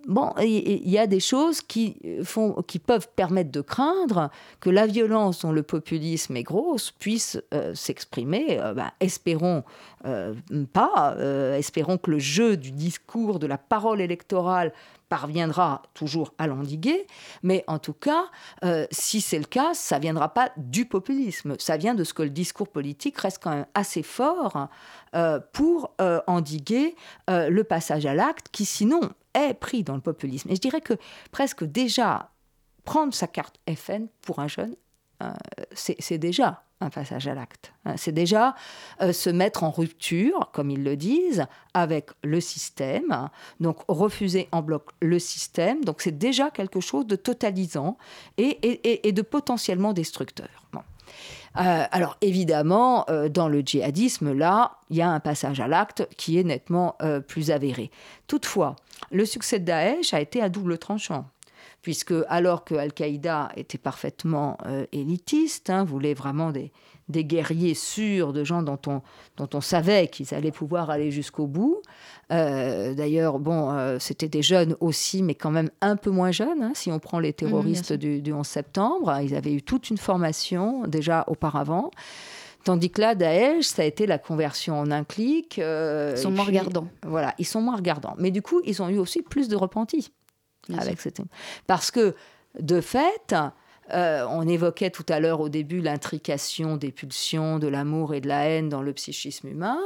[SPEAKER 3] Euh, bon, il y, a des choses qui, font, qui peuvent permettre de craindre que la violence dont le populisme est grosse puisse euh, s'exprimer. Euh, bah, espérons euh, pas. Euh, espérons que le jeu du discours, de la parole électorale parviendra toujours à l'endiguer, mais en tout cas, euh, si c'est le cas, ça viendra pas du populisme, ça vient de ce que le discours politique reste quand même assez fort euh, pour euh, endiguer euh, le passage à l'acte qui sinon est pris dans le populisme. Et je dirais que presque déjà prendre sa carte FN pour un jeune, euh, c'est déjà un passage à l'acte. hein. C'est déjà euh, se mettre en rupture, comme ils le disent, avec le système. Donc refuser en bloc le système. Donc c'est déjà quelque chose de totalisant et, de potentiellement destructeur. Euh, alors évidemment, euh, dans le djihadisme, là, il y a un passage à l'acte qui est nettement euh, plus avéré. Toutefois, le succès de Daesh a été à double tranchant puisque alors que Al-Qaïda était parfaitement euh, élitiste, hein, voulait vraiment des, des guerriers sûrs, de gens dont on, dont on savait qu'ils allaient pouvoir aller jusqu'au bout. Euh, D'ailleurs, bon, euh, c'était des jeunes aussi, mais quand même un peu moins jeunes, hein, si on prend les terroristes
[SPEAKER 2] sûr.
[SPEAKER 3] du, du 11 septembre. Ils avaient eu toute une formation déjà auparavant. Tandis que là, Daesh, ça a été la conversion en un clic. euh,
[SPEAKER 2] Ils sont moins
[SPEAKER 3] puis,
[SPEAKER 2] regardants.
[SPEAKER 3] Voilà, ils sont moins regardants. Mais du coup, ils ont eu aussi plus de repentis
[SPEAKER 2] Bien
[SPEAKER 3] avec cette... Parce que, de fait, euh, on évoquait tout à l'heure au début l'intrication des pulsions, de l'amour et de la haine dans le psychisme humain.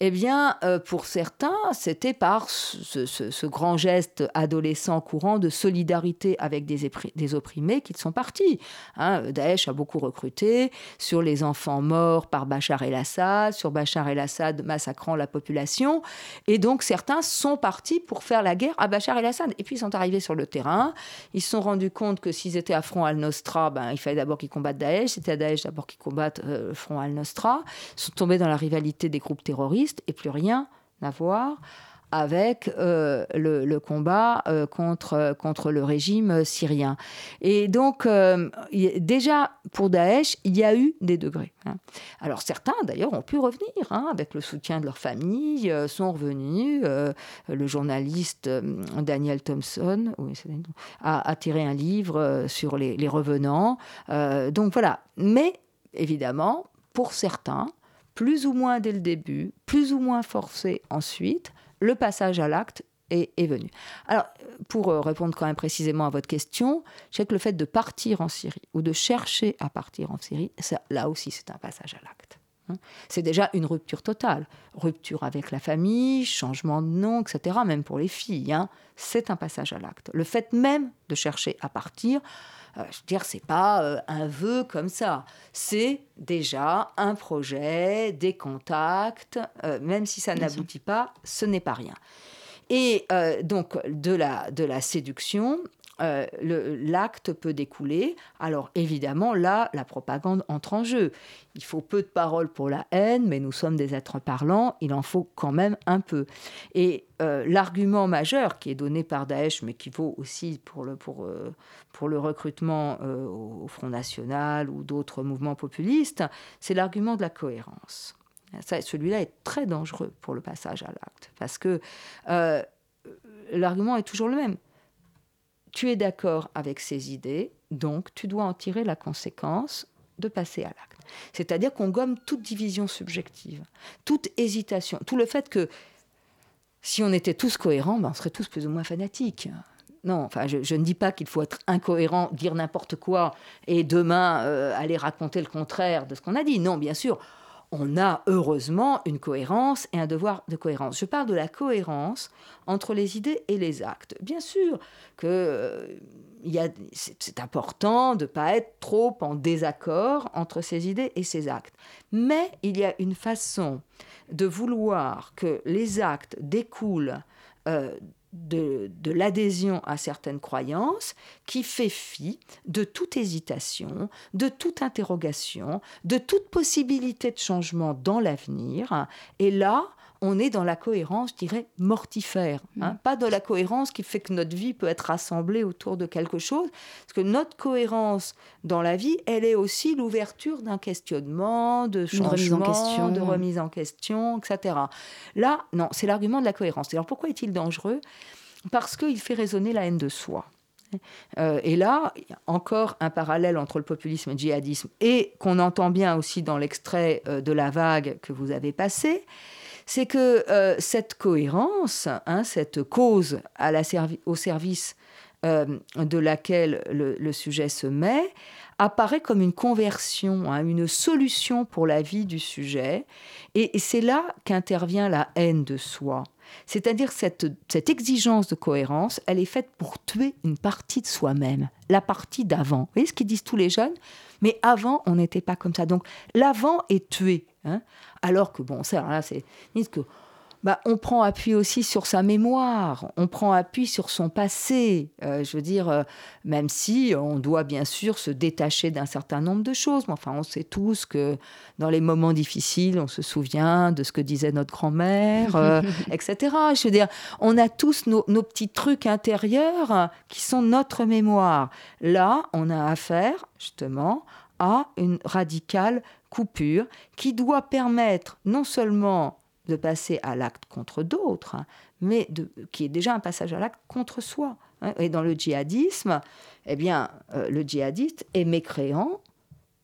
[SPEAKER 3] Eh bien, euh, pour certains, c'était par ce, grand geste adolescent courant de solidarité avec des opprimés qu'ils sont partis. Hein, Daesh a beaucoup recruté sur les enfants morts par Bachar el-Assad, sur Bachar el-Assad massacrant la population. Et donc, certains sont partis pour faire la guerre à Bachar el-Assad. Et puis, ils sont arrivés sur le terrain. Ils se sont rendus compte que s'ils étaient à front ben, il fallait d'abord qu'ils combattent Daesh. C'était à Daesh d'abord qu'ils combattent euh, le front al-Nostra. Sont tombés dans la rivalité des groupes terroristes et plus rien à voir avec euh, le, combat euh, contre, contre le régime syrien. Et donc, euh, déjà, pour Daesh, il y a eu des degrés. hein. Alors, certains, d'ailleurs, ont pu revenir, hein, avec le soutien de leur famille, sont revenus. Le journaliste Daniel Thompson a, tiré un livre sur les, les revenants. Donc, voilà. Mais, évidemment, pour certains, plus ou moins dès le début, plus ou moins forcé ensuite, le passage à l'acte est, venu. Alors, pour euh, répondre quand même précisément à votre question, je sais que le fait de partir en Syrie ou de chercher à partir en Syrie, là aussi, c'est un passage à l'acte. hein. C'est déjà une rupture totale. Rupture avec la famille, changement de nom, etc., même pour les filles. hein. C'est un passage à l'acte. Le fait même de chercher à partir, je veux dire, c'est pas euh, un vœu comme ça. C'est déjà un projet, des contacts. euh, même si ça n'aboutit pas, ce n'est pas rien. Et euh, donc, de la, de la séduction, euh, l'acte peut découler. Alors, évidemment, là, la propagande entre en jeu. Il faut peu de paroles pour la haine, mais nous sommes des êtres parlants, il en faut quand même un peu. Et euh, l'argument majeur qui est donné par Daesh, mais qui vaut aussi pour le, pour, euh, le recrutement au Front National ou d'autres mouvements populistes, c'est l'argument de la cohérence. Celui-là est très dangereux pour le passage à l'acte, parce que l'argument est toujours le même. Tu es d'accord avec ces idées, donc tu dois en tirer la conséquence de passer à l'acte. C'est-à-dire qu'on gomme toute division subjective, toute hésitation, tout le fait que si on était tous cohérents, ben on serait tous plus ou moins fanatiques. Non, enfin, je, ne dis pas qu'il faut être incohérent, dire n'importe quoi et demain euh, aller raconter le contraire de ce qu'on a dit. Non, bien sûr, on a heureusement une cohérence et un devoir de cohérence. Je parle de la cohérence entre les idées et les actes. Bien sûr que euh, c'est important de ne pas être trop en désaccord entre ces idées et ces actes. Mais il y a une façon de vouloir que les actes découlent euh, de, l'adhésion à certaines croyances qui fait fi de toute hésitation, de toute interrogation, de toute possibilité de changement dans l'avenir. Et là, on est dans la cohérence, je dirais, mortifère. Hein. Mm. Pas de la cohérence qui fait que notre vie peut être rassemblée autour de quelque chose. Parce que notre cohérence dans la vie, elle est aussi l'ouverture d'un questionnement, de changement, question. de remise en question, etc. Là, non, c'est l'argument de la cohérence. Alors pourquoi est-il dangereux? Parce qu'il fait résonner la haine de soi. Euh, et là, encore un parallèle entre le populisme et le djihadisme, et qu'on entend bien aussi dans l'extrait euh, de la vague que vous avez passé, c'est que euh, cette cohérence, hein, cette cause au service euh, de laquelle le, sujet se met, apparaît comme une conversion, hein, une solution pour la vie du sujet. Et, c'est là qu'intervient la haine de soi. C'est-à-dire cette, cette exigence de cohérence, elle est faite pour tuer une partie de soi-même, la partie d'avant. Vous voyez ce qu'ils disent tous les jeunes? Mais avant, on n'était pas comme ça. Donc l'avant est tué. Hein alors que, bon, ça, là, c'est que bah, on prend appui aussi sur sa mémoire, on prend appui sur son passé. Euh, je veux dire, euh, même si on doit bien sûr se détacher d'un certain nombre de choses, mais enfin, on sait tous que dans les moments difficiles, on se souvient de ce que disait notre grand-mère, euh, etc. Je veux dire, on a tous nos, nos, petits trucs intérieurs qui sont notre mémoire. Là, on a affaire justement à une radicale coupure qui doit permettre non seulement de passer à l'acte contre d'autres, hein, mais qui est déjà un passage à l'acte contre soi. Hein. Et dans le djihadisme, eh bien, euh, le djihadiste est mécréant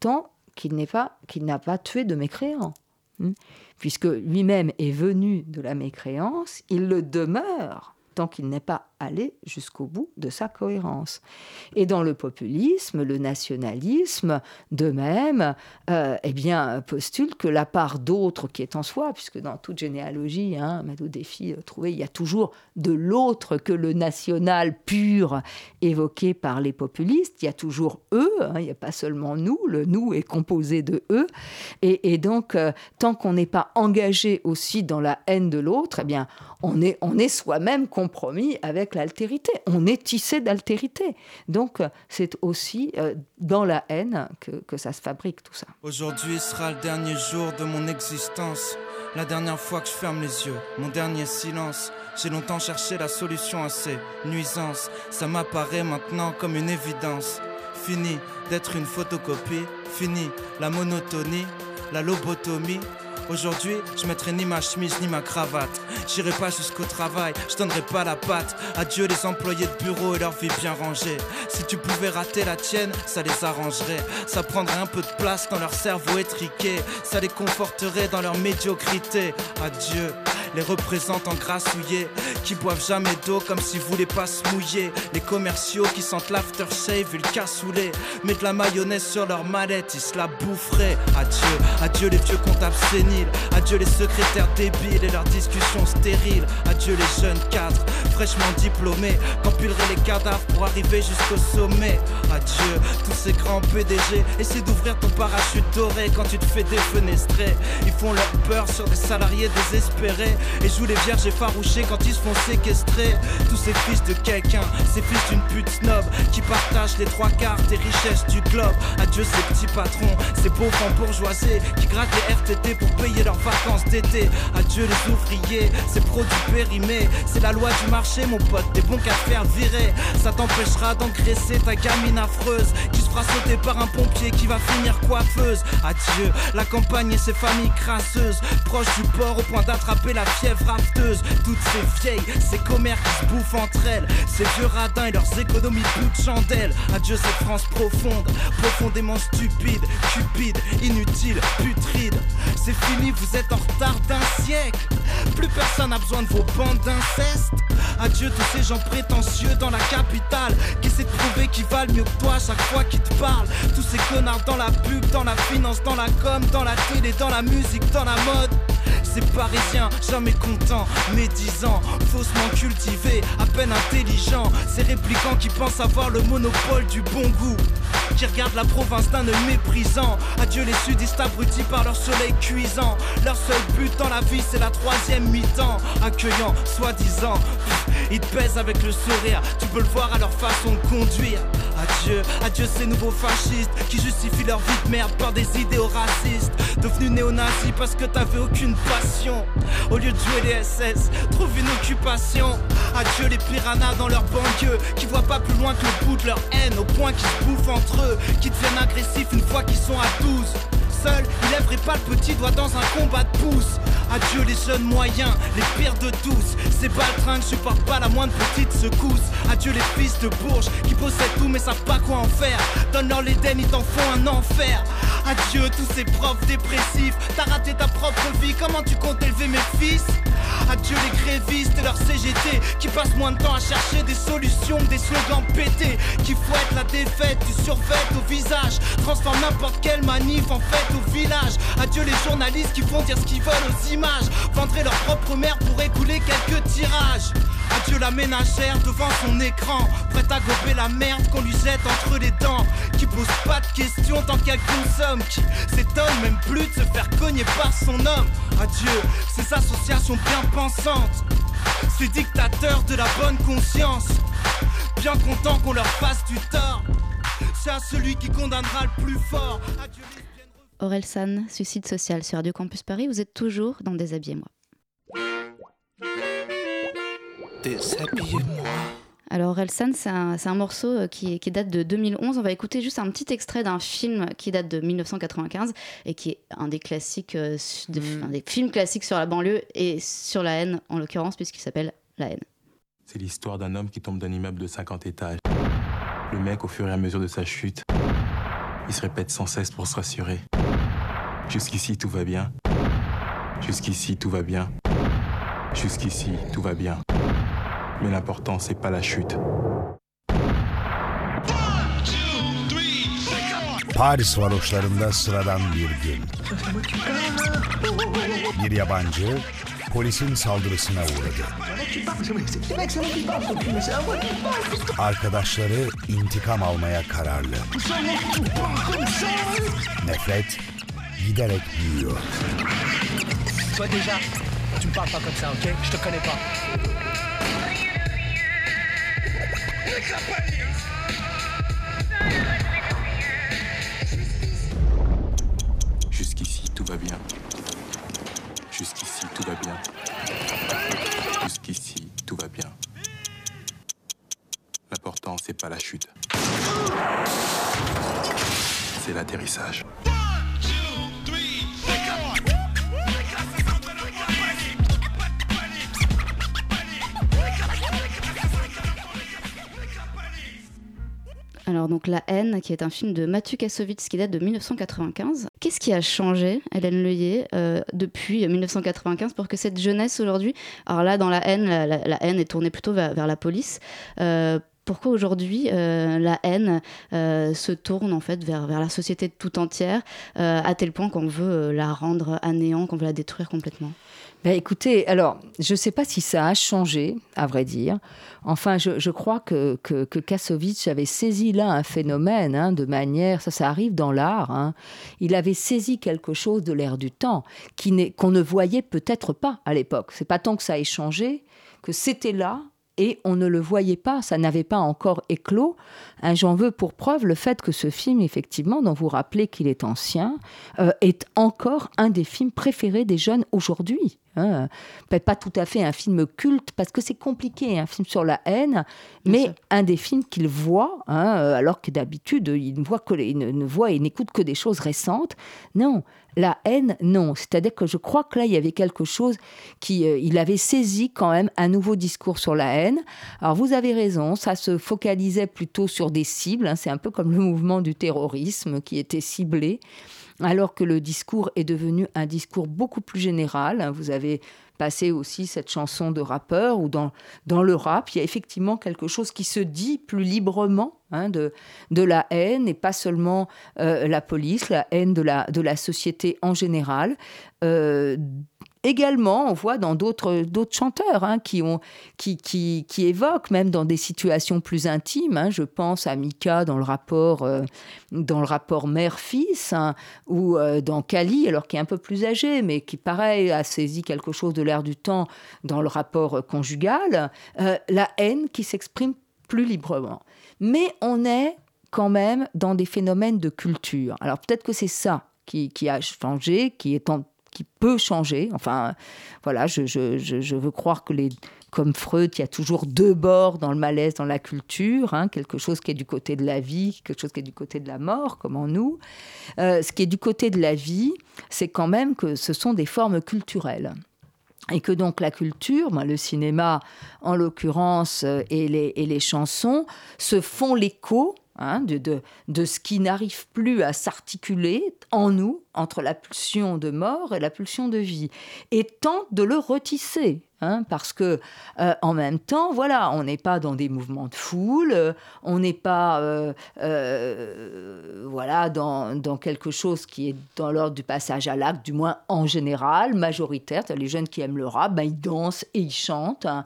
[SPEAKER 3] tant qu'il n'est pas qu'il n'a pas tué de mécréant, hein. puisque lui-même est venu de la mécréance, il le demeure tant qu'il n'est pas allé jusqu'au bout de sa cohérence. Et dans le populisme, le nationalisme, de même, euh, eh bien, postule que la part d'autre qui est en soi, puisque dans toute généalogie, hein, Madou Défi euh, trouvé, il y a toujours de l'autre que le national pur évoqué par les populistes, il y a toujours eux, hein, il n'y a pas seulement nous, le nous est composé de eux, et, donc, euh, tant qu'on n'est pas engagé aussi dans la haine de l'autre, eh bien, on est, on est soi-même compromis avec l'altérité. On est tissé d'altérité. Donc, c'est aussi euh, dans la haine que, que ça se fabrique, tout ça.
[SPEAKER 1] Aujourd'hui sera le dernier jour de mon existence. La dernière fois que je ferme les yeux, mon dernier silence. J'ai longtemps cherché la solution à ces nuisances. Ça m'apparaît maintenant comme une évidence. Fini d'être une photocopie, fini la monotonie, la lobotomie, Aujourd'hui, je mettrai ni ma chemise ni ma cravate. J'irai pas jusqu'au travail, je donnerai pas la patte. Adieu les employés de bureau et leur vie bien rangée. Si tu pouvais rater la tienne, ça les arrangerait. Ça prendrait un peu de place dans leur cerveau étriqué. Ça les conforterait dans leur médiocrité. Adieu les représentants grassouillés qui boivent jamais d'eau comme s'ils voulaient pas se mouiller. Les commerciaux qui sentent l'aftershave et le cassoulet. Mettent la mayonnaise sur leur mallette, ils se la boufferaient. Adieu, adieu les vieux comptables séniles. Adieu les secrétaires débiles et leurs discussions stériles. Adieu les jeunes cadres fraîchement diplômés qu'empileraient les cadavres pour arriver jusqu'au sommet. Adieu tous ces grands PDG. Essaie d'ouvrir ton parachute doré quand tu te fais défenestrer. Ils font leur peur sur des salariés désespérés et jouent les vierges effarouchées quand ils se font séquestrer. Tous ces fils de quelqu'un, ces fils d'une pute snob qui partagent les trois quarts des richesses du globe. Adieu ces petits patrons, ces pauvres bourgeoisés qui grattent les RTT pour leurs vacances d'été. Adieu les ouvriers, ces produits périmés. C'est la loi du marché, mon pote, des bons qu'à faire virer. Ça t'empêchera d'engraisser ta gamine affreuse qui se fera sauter par un pompier qui va finir coiffeuse. Adieu la campagne et ses familles crasseuses, proches du port au point d'attraper la fièvre rafteuse, toutes ces vieilles, ces commères qui se bouffent entre elles, ces vieux radins et leurs économies de chandelle. Adieu cette France profonde, profondément stupide, cupide, inutile, putride. Vous êtes en retard d'un siècle. Plus personne n'a besoin de vos bandes d'inceste. Adieu tous ces gens prétentieux dans la capitale qui de prouver qu'ils valent mieux que toi chaque fois qu'ils te parlent. Tous ces connards dans la pub, dans la finance, dans la com, dans la télé, dans la musique, dans la mode. C'est parisien, jamais content, médisant, faussement cultivé, à peine intelligent. Ces réplicants qui pensent avoir le monopole du bon goût, qui regardent la province d'un méprisant. Adieu les sudistes abrutis par leur soleil cuisant. Leur seul but dans la vie, c'est la troisième mi-temps, accueillant, soi-disant. Ils pèsent avec le sourire, tu peux le voir à leur façon de conduire. Adieu, adieu ces nouveaux fascistes qui justifient leur vie de merde par des idéaux racistes. Devenu néo-nazi parce que t'avais aucune passion. Au lieu de jouer les SS, trouve une occupation. Adieu les piranhas dans leur banlieue qui voient pas plus loin que le bout de leur haine au point qu'ils se bouffent entre eux, qui deviennent agressifs une fois qu'ils sont à 12 seul, il pas le petit doigt dans un combat de pouce. Adieu les jeunes moyens, les pires de tous. Ces baltringues supportent pas la moindre petite secousse. Adieu les fils de Bourges qui possèdent tout mais savent pas quoi en faire. Donne-leur l'Éden, ils t'en font un enfer. Adieu tous ces profs dépressifs. T'as raté ta propre vie, comment tu comptes élever mes fils? Adieu les grévistes et leur CGT qui passent moins de temps à chercher des solutions que des slogans pétés. Qui fouettent la défaite du survêt au visage. Transforment n'importe quelle manif en fête au village. Adieu les journalistes qui font dire ce qu'ils veulent aux images. Vendraient leur propre mère pour écouler quelques tirages. Adieu la ménagère devant son écran, prête à gober la merde qu'on lui jette entre les dents. Qui pose pas de questions tant qu'elle consomme, qui s'étonne même plus de se faire cogner par son homme. Adieu ces associations bien pensantes, ces dictateurs de la bonne conscience. Bien content qu'on leur fasse du tort, c'est à celui qui condamnera le plus fort. Adieu les
[SPEAKER 2] Aurel San, suicide social sur Radio Campus Paris, vous êtes toujours dans Déshabillez-moi.
[SPEAKER 1] Déshabillez-moi.
[SPEAKER 2] Alors Orelsan, c'est un, morceau euh, qui, qui date de 2011. On va écouter juste un petit extrait d'un film qui date de 1995 et qui est un des classiques, euh, de- un des films classiques sur la banlieue et sur la haine en l'occurrence puisqu'il s'appelle La haine.
[SPEAKER 7] C'est l'histoire d'un homme qui tombe d'un immeuble de 50 étages. Le mec, au fur et à mesure de sa chute, il se répète sans cesse pour se rassurer. Jusqu'ici, tout va bien. Jusqu'ici, tout va bien. Jusqu'ici, tout va bien. Mais l'important, c'est pas la chute.
[SPEAKER 8] Paris varoşlarında sıradan bir gün. Bir yabancı polisin saldırısına uğradı. Arkadaşları intikam almaya kararlı. Nefret giderek büyüyor.
[SPEAKER 6] Toi déjà, tu me parles pas comme ça, ok Je te connais pas.
[SPEAKER 7] Jusqu'ici,
[SPEAKER 2] Alors donc La haine, qui est un film de Mathieu Kassovitz qui date de 1995. Qu'est-ce qui a changé, Hélène Leuillet, euh, depuis 1995 pour que cette jeunesse aujourd'hui, alors là dans La haine, la, haine est tournée plutôt vers, la police. euh, pourquoi aujourd'hui euh, la haine euh, se tourne en fait vers, la société tout entière euh, à tel point qu'on veut euh, la rendre à néant, qu'on veut la détruire complètement?
[SPEAKER 3] Ben, écoutez, alors, je ne sais pas si ça a changé, à vrai dire. Enfin, je, crois que, que, Kassovitz avait saisi là un phénomène hein, de manière, ça, ça arrive dans l'art. hein. Il avait saisi quelque chose de l'air du temps qui qu'on ne voyait peut-être pas à l'époque. C'est pas tant que ça ait changé, que c'était là. Et on ne le voyait pas, ça n'avait pas encore éclos. Hein, J'en veux pour preuve le fait que ce film, effectivement, dont vous rappelez qu'il est ancien, euh, est encore un des films préférés des jeunes aujourd'hui. Hein. Peut-être pas tout à fait un film culte, parce que c'est compliqué, un film sur la haine, mais un des films qu'il voit, hein, euh, alors que d'habitude, il ne voit, que les- il ne, ne voit et n'écoute que des choses récentes. Non, la haine, non. C'est-à-dire que je crois que là, il y avait quelque chose qui... euh, il avait saisi quand même un nouveau discours sur la haine. Alors, vous avez raison, ça se focalisait plutôt sur des cibles. hein, c'est un peu comme le mouvement du terrorisme qui était ciblé. Alors que le discours est devenu un discours beaucoup plus général. Vous avez passé aussi cette chanson de rappeur, ou dans, dans le rap, il y a effectivement quelque chose qui se dit plus librement hein, de, de la haine, et pas seulement euh, la police, la haine de la, de la société en général. Euh, également, on voit dans d'autres chanteurs hein, qui, évoquent, même dans des situations plus intimes, hein, je pense à Mika dans le rapport, euh, rapport mère-fils, hein, ou euh, dans Kali, alors qui est un peu plus âgé, mais qui, pareil, a saisi quelque chose de l'air du temps dans le rapport euh, conjugal, la haine qui s'exprime plus librement. Mais on est quand même dans des phénomènes de culture. Alors peut-être que c'est ça qui, qui, a changé, qui est en qui peut changer. Enfin, voilà, je, veux croire que les, comme Freud, il y a toujours deux bords dans le malaise, dans la culture, hein, quelque chose qui est du côté de la vie, quelque chose qui est du côté de la mort, comme en nous. Euh, ce qui est du côté de la vie, c'est quand même que ce sont des formes culturelles. Et que donc la culture, le cinéma en l'occurrence, euh, et les chansons, se font l'écho Hein, de, de, de, ce qui n'arrive plus à s'articuler en nous entre la pulsion de mort et la pulsion de vie, et tente de le retisser. Hein, parce que euh, en même temps, voilà, on n'est pas dans des mouvements de foule, euh, on n'est pas euh, voilà dans, quelque chose qui est dans l'ordre du passage à l'acte, du moins en général, majoritaire. Les jeunes qui aiment le rap, ben, ils dansent et ils chantent. Hein.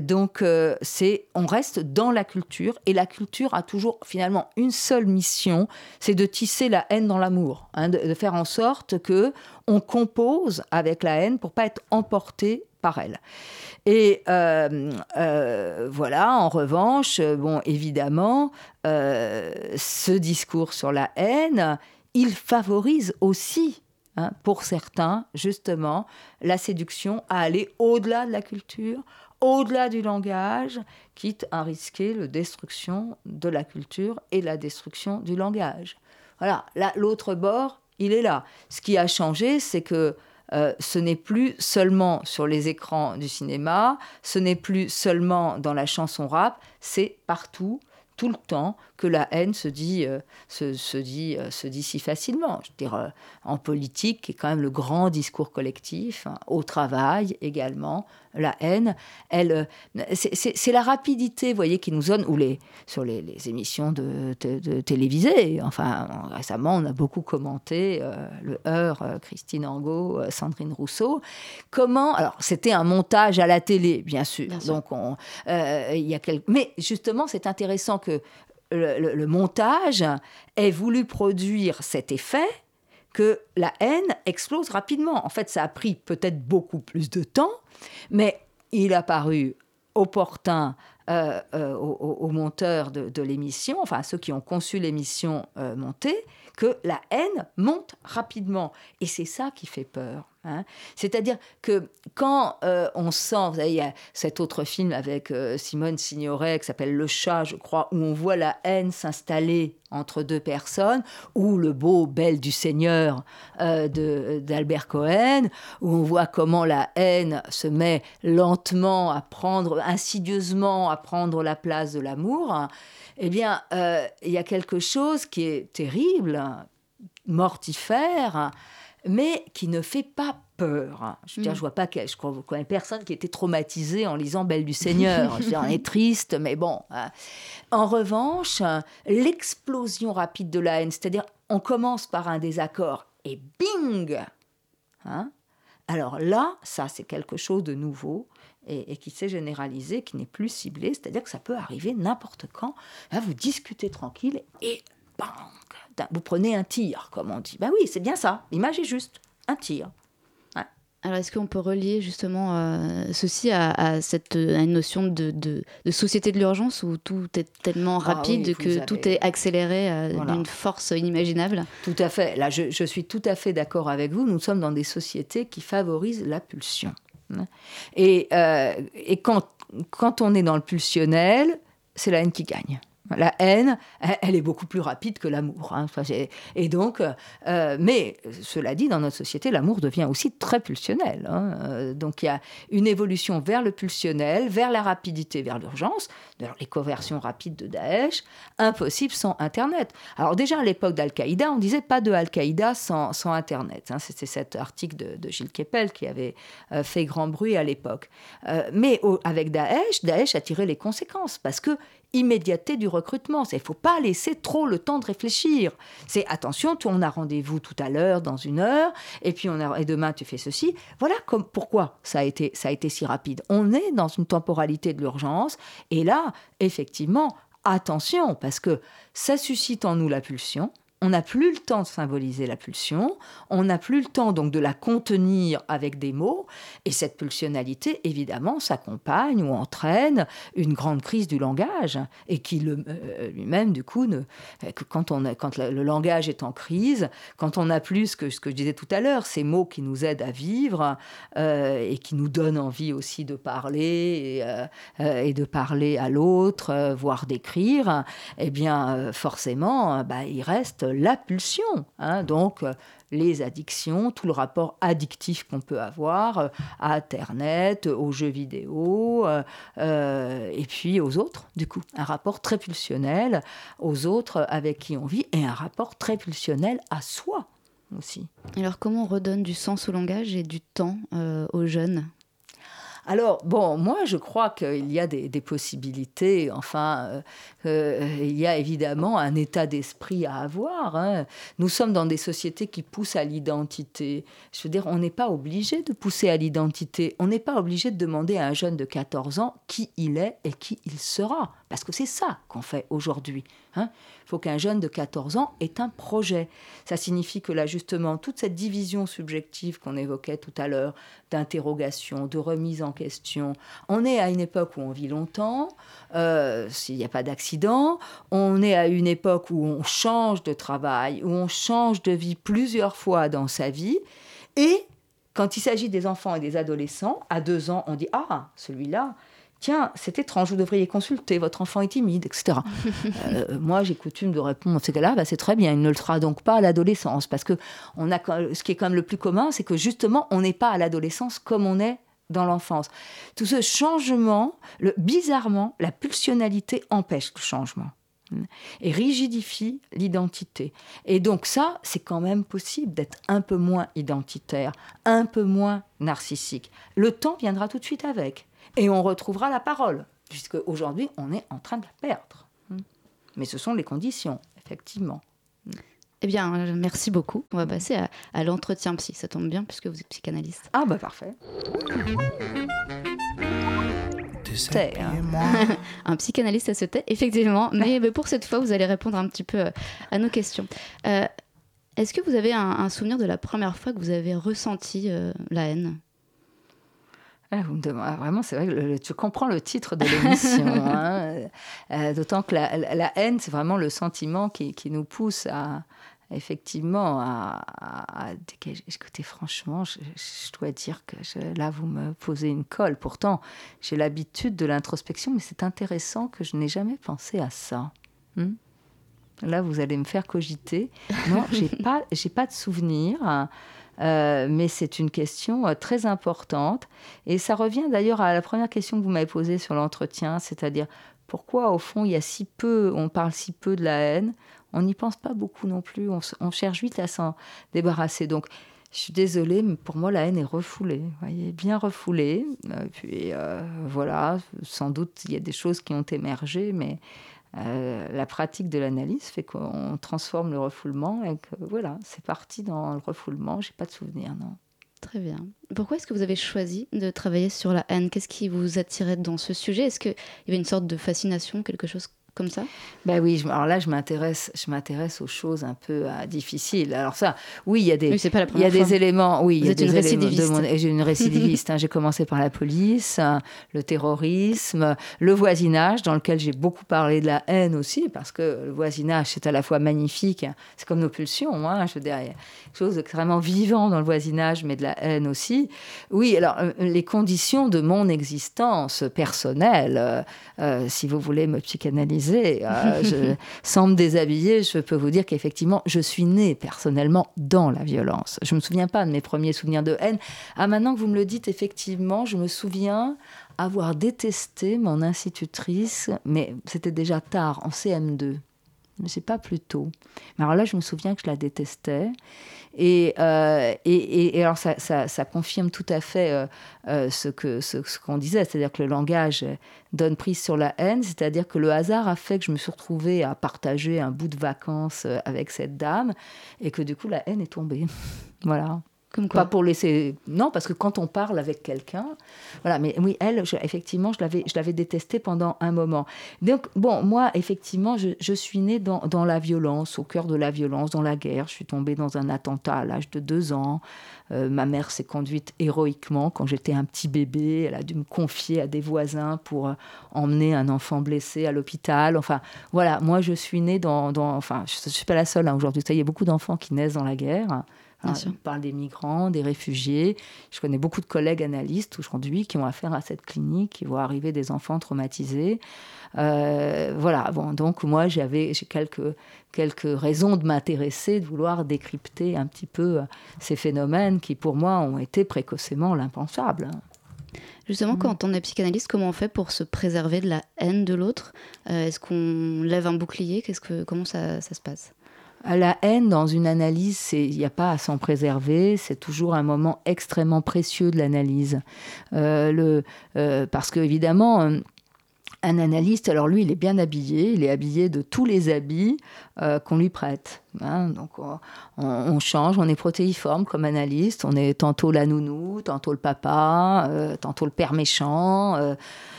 [SPEAKER 3] donc c'est, on reste dans la culture et la culture a toujours finalement une seule mission, c'est de tisser la haine dans l'amour, hein, de, de, faire en sorte que on compose avec la haine pour pas être emporté par elle. Et euh, euh, voilà, en revanche, bon, évidemment, euh, ce discours sur la haine, il favorise aussi, hein, pour certains, justement, la séduction à aller au-delà de la culture, au-delà du langage, quitte à risquer la destruction de la culture et la destruction du langage. Voilà, l'autre bord, il est là. Ce qui a changé, c'est que euh, ce n'est plus seulement sur les écrans du cinéma, ce n'est plus seulement dans la chanson rap, c'est partout, tout le temps, que la haine se dit, euh, se, dit, euh, se dit si facilement. Je veux dire, en politique, qui est quand même le grand discours collectif, hein, au travail également, la haine, elle, c'est la rapidité, vous voyez, qui nous donne, ou les, sur les, émissions de, télévisées. Enfin, récemment, on a beaucoup commenté euh, le Heure, euh, Christine Angot, euh, Sandrine Rousseau. Comment, alors, c'était un montage à la télé, bien sûr. Donc, on, il y a mais justement, c'est intéressant que le, montage ait voulu produire cet effet que la haine explose rapidement. En fait, ça a pris peut-être beaucoup plus de temps, mais il a paru opportun euh, euh, aux, monteurs de, l'émission, enfin à ceux qui ont conçu l'émission euh, montée, que la haine monte rapidement. Et c'est ça qui fait peur. Hein. C'est-à-dire que quand euh, on sent, vous savez, il y a cet autre film avec euh, Simone Signoret qui s'appelle Le chat, je crois, où on voit la haine s'installer entre deux personnes, ou le beau Belle du Seigneur euh, d'Albert Cohen, où on voit comment la haine se met lentement à prendre, insidieusement à prendre la place de l'amour, eh bien, il y a quelque chose qui est terrible, mortifère, mais qui ne fait pas peur. Je veux dire, mm. je vois pas que je connais personne qui était traumatisé en lisant Belle du Seigneur. je veux dire, on est triste, mais bon. Hein. En revanche, l'explosion rapide de la haine, c'est-à-dire, on commence par un désaccord et bing hein. Alors là, ça, c'est quelque chose de nouveau et, qui s'est généralisé, qui n'est plus ciblé, c'est-à-dire que ça peut arriver n'importe quand. Là, vous discutez tranquille et bang vous prenez un tir, comme on dit. Ben oui, c'est bien ça. L'image est juste. Un tir.
[SPEAKER 2] Alors, est-ce qu'on peut relier justement euh, ceci à, cette, une notion de, de, société de l'urgence où tout est tellement ah rapide que tout est accéléré euh, d'une force inimaginable?
[SPEAKER 3] Tout à fait. Là, je, suis tout à fait d'accord avec vous. Nous sommes dans des sociétés qui favorisent la pulsion. Et, euh, et quand, quand on est dans le pulsionnel, c'est la haine qui gagne. La haine, elle est beaucoup plus rapide que l'amour. Hein. Et donc, euh, mais cela dit, dans notre société, l'amour devient aussi très pulsionnel. Hein. Euh, donc il y a une évolution vers le pulsionnel, vers la rapidité, vers l'urgence. Les conversions rapides de Daesh, impossible sans Internet. Alors déjà, à l'époque d'Al-Qaïda, on disait pas de Al-Qaïda sans, sans, Internet. Hein. C'était cet article de, Gilles Keppel qui avait euh, fait grand bruit à l'époque. mais avec Daesh, Daesh a tiré les conséquences parce que immédiateté du recrutement. Il ne faut pas laisser trop le temps de réfléchir. C'est attention, on a rendez-vous tout à l'heure, dans une heure, et puis on a, et demain tu fais ceci. Voilà comme, pourquoi ça a, été, ça a été si rapide. On est dans une temporalité de l'urgence, et là, effectivement, attention, parce que ça suscite en nous la pulsion, on n'a plus le temps de symboliser la pulsion, on n'a plus le temps donc de la contenir avec des mots, et cette pulsionalité, évidemment, s'accompagne ou entraîne une grande crise du langage, et qui euh, lui-même, du coup, que quand, le, langage est en crise, quand on n'a plus que ce que je disais tout à l'heure, ces mots qui nous aident à vivre euh, et qui nous donnent envie aussi de parler et, euh, et de parler à l'autre, voire d'écrire, eh bien, forcément, bah, il reste la pulsion. Hein. donc, euh, les addictions, tout le rapport addictif qu'on peut avoir euh, à Internet, aux jeux vidéo, euh, et puis aux autres, du coup. Un rapport très pulsionnel aux autres avec qui on vit et un rapport très pulsionnel à soi aussi.
[SPEAKER 2] Alors, comment on redonne du sens au langage et du temps aux jeunes?
[SPEAKER 3] Alors, bon, moi, je crois qu'il y a des, possibilités. Enfin, euh, euh, il y a évidemment un état d'esprit à avoir. Hein. Nous sommes dans des sociétés qui poussent à l'identité. Je veux dire, on n'est pas obligé de pousser à l'identité. On n'est pas obligé de demander à un jeune de 14 ans qui il est et qui il sera. Parce que c'est ça qu'on fait aujourd'hui. Hein. Il faut qu'un jeune de 14 ans ait un projet. Ça signifie que là, justement, toute cette division subjective qu'on évoquait tout à l'heure, d'interrogation, de remise en question, on est à une époque où on vit longtemps, euh, s'il n'y a pas d'accident, on est à une époque où on change de travail, où on change de vie plusieurs fois dans sa vie, et quand il s'agit des enfants et des adolescents, à deux ans, on dit Ah, celui-là, Tiens, c'est étrange, vous devriez consulter, votre enfant est timide, etc. Euh, moi, j'ai coutume de répondre dans ces cas-là, bah, c'est très bien, il ne le sera donc pas à l'adolescence. Parce que on a, ce qui est quand même le plus commun, c'est que justement, on n'est pas à l'adolescence comme on est dans l'enfance. Tout ce changement, le, bizarrement, la pulsionalité empêche le changement hmm, et rigidifie l'identité. Et donc ça, c'est quand même possible d'être un peu moins identitaire, un peu moins narcissique. Le temps viendra tout de suite avec et on retrouvera la parole, puisque aujourd'hui on est en train de la perdre. Mais ce sont les conditions, effectivement.
[SPEAKER 2] Eh bien, merci beaucoup. On va passer à, l'entretien psy. Ça tombe bien puisque vous êtes psychanalyste.
[SPEAKER 3] Ah bah parfait.
[SPEAKER 2] Hein. un psychanalyste, à se tait, effectivement. Mais, pour cette fois, vous allez répondre un petit peu euh, à nos questions. Euh, est-ce que vous avez un, souvenir de la première fois que vous avez ressenti euh, la haine?
[SPEAKER 3] Ah, vous me demandez, ah, vraiment, c'est vrai que tu comprends le titre de l'émission. hein. Euh, d'autant que la, la haine, c'est vraiment le sentiment qui, qui, nous pousse à, effectivement, à, à, Écoutez, franchement, je, dois dire que là, vous me posez une colle. Pourtant, j'ai l'habitude de l'introspection, mais c'est intéressant que je n'ai jamais pensé à ça. Hmm? là, vous allez me faire cogiter. Non, j'ai pas, j'ai pas de souvenir. Euh, mais c'est une question euh, très importante. Et ça revient d'ailleurs à la première question que vous m'avez posée sur l'entretien, c'est-à-dire pourquoi au fond il y a si peu, on parle si peu de la haine, on n'y pense pas beaucoup non plus, on, cherche vite à s'en débarrasser. Donc je suis désolée, mais pour moi, la haine est refoulée, voyez, bien refoulée. Euh, puis voilà, sans doute, il y a des choses qui ont émergé, mais euh, la pratique de l'analyse fait qu'on transforme le refoulement et que voilà, c'est parti dans le refoulement. J'ai pas de souvenir, non.
[SPEAKER 2] Très bien. Pourquoi est-ce que vous avez choisi de travailler sur la haine? Qu'est-ce qui vous attirait dans ce sujet? Est-ce qu'il y avait une sorte de fascination, quelque chose comme ça?
[SPEAKER 3] Ben oui, alors là, je m'intéresse, je m'intéresse aux choses un peu euh, difficiles. Alors ça, oui, il y a des, il y a des éléments, oui, il y a des une récidiviste. J'ai une récidiviste. hein, j'ai commencé par la police, hein, le terrorisme, le voisinage, dans lequel j'ai beaucoup parlé de la haine aussi, parce que le voisinage, c'est à la fois magnifique, c'est comme nos pulsions. Hein, je veux dire, il y a quelque chose d'extrêmement vivant dans le voisinage, mais de la haine aussi. Oui, alors euh, les conditions de mon existence personnelle, euh, si vous voulez me psychanalyser déshabillé. Euh, sans me déshabiller, je peux vous dire qu'effectivement, je suis née personnellement dans la violence. Je ne me souviens pas de mes premiers souvenirs de haine. Ah, maintenant que vous me le dites, effectivement, je me souviens avoir détesté mon institutrice, mais c'était déjà tard, en CM2 mais c'est pas plus tôt. Mais alors là, je me souviens que je la détestais. Et, euh, et, et, alors, ça, ça, confirme tout à fait euh, euh, ce qu'on ce, ce disait, c'est-à-dire que le langage donne prise sur la haine, c'est-à-dire que le hasard a fait que je me suis retrouvée à partager un bout de vacances avec cette dame, et que du coup, la haine est tombée. voilà.
[SPEAKER 2] Comme quoi
[SPEAKER 3] Pas pour laisser. Non, parce que quand on parle avec quelqu'un. Voilà, mais oui, elle, je, effectivement, je l'avais, je l'avais détestée pendant un moment. Donc, bon, moi, effectivement, je, je suis née dans, dans, la violence, au cœur de la violence, dans la guerre. Je suis tombée dans un attentat à l'âge de deux ans. Euh, ma mère s'est conduite héroïquement quand j'étais un petit bébé. Elle a dû me confier à des voisins pour euh, emmener un enfant blessé à l'hôpital. Enfin, voilà, moi, je suis née dans. dans enfin, je ne suis pas la seule hein, aujourd'hui. Il y a beaucoup d'enfants qui naissent dans la guerre. On parle des migrants, des réfugiés. Je connais beaucoup de collègues analystes aujourd'hui qui ont affaire à cette clinique, qui voient arriver des enfants traumatisés. Euh, voilà, bon, donc moi j'avais j'ai quelques, quelques raisons de m'intéresser, de vouloir décrypter un petit peu ces phénomènes qui pour moi ont été précocement l'impensable.
[SPEAKER 2] Justement, mmh. quand on est psychanalyste, comment on fait pour se préserver de la haine de l'autre? Euh, Est-ce qu'on lève un bouclier? Qu'est-ce que, Comment ça, ça se passe?
[SPEAKER 3] La haine, dans une analyse, il n'y a pas à s'en préserver. C'est toujours un moment extrêmement précieux de l'analyse. Euh, euh, parce qu'évidemment, euh, un analyste, alors lui, il est bien habillé, il est habillé de tous les habits euh, qu'on lui prête. Hein. donc on, change, on est protéiforme comme analyste, on est tantôt la nounou, tantôt le papa, euh, tantôt le père méchant, euh,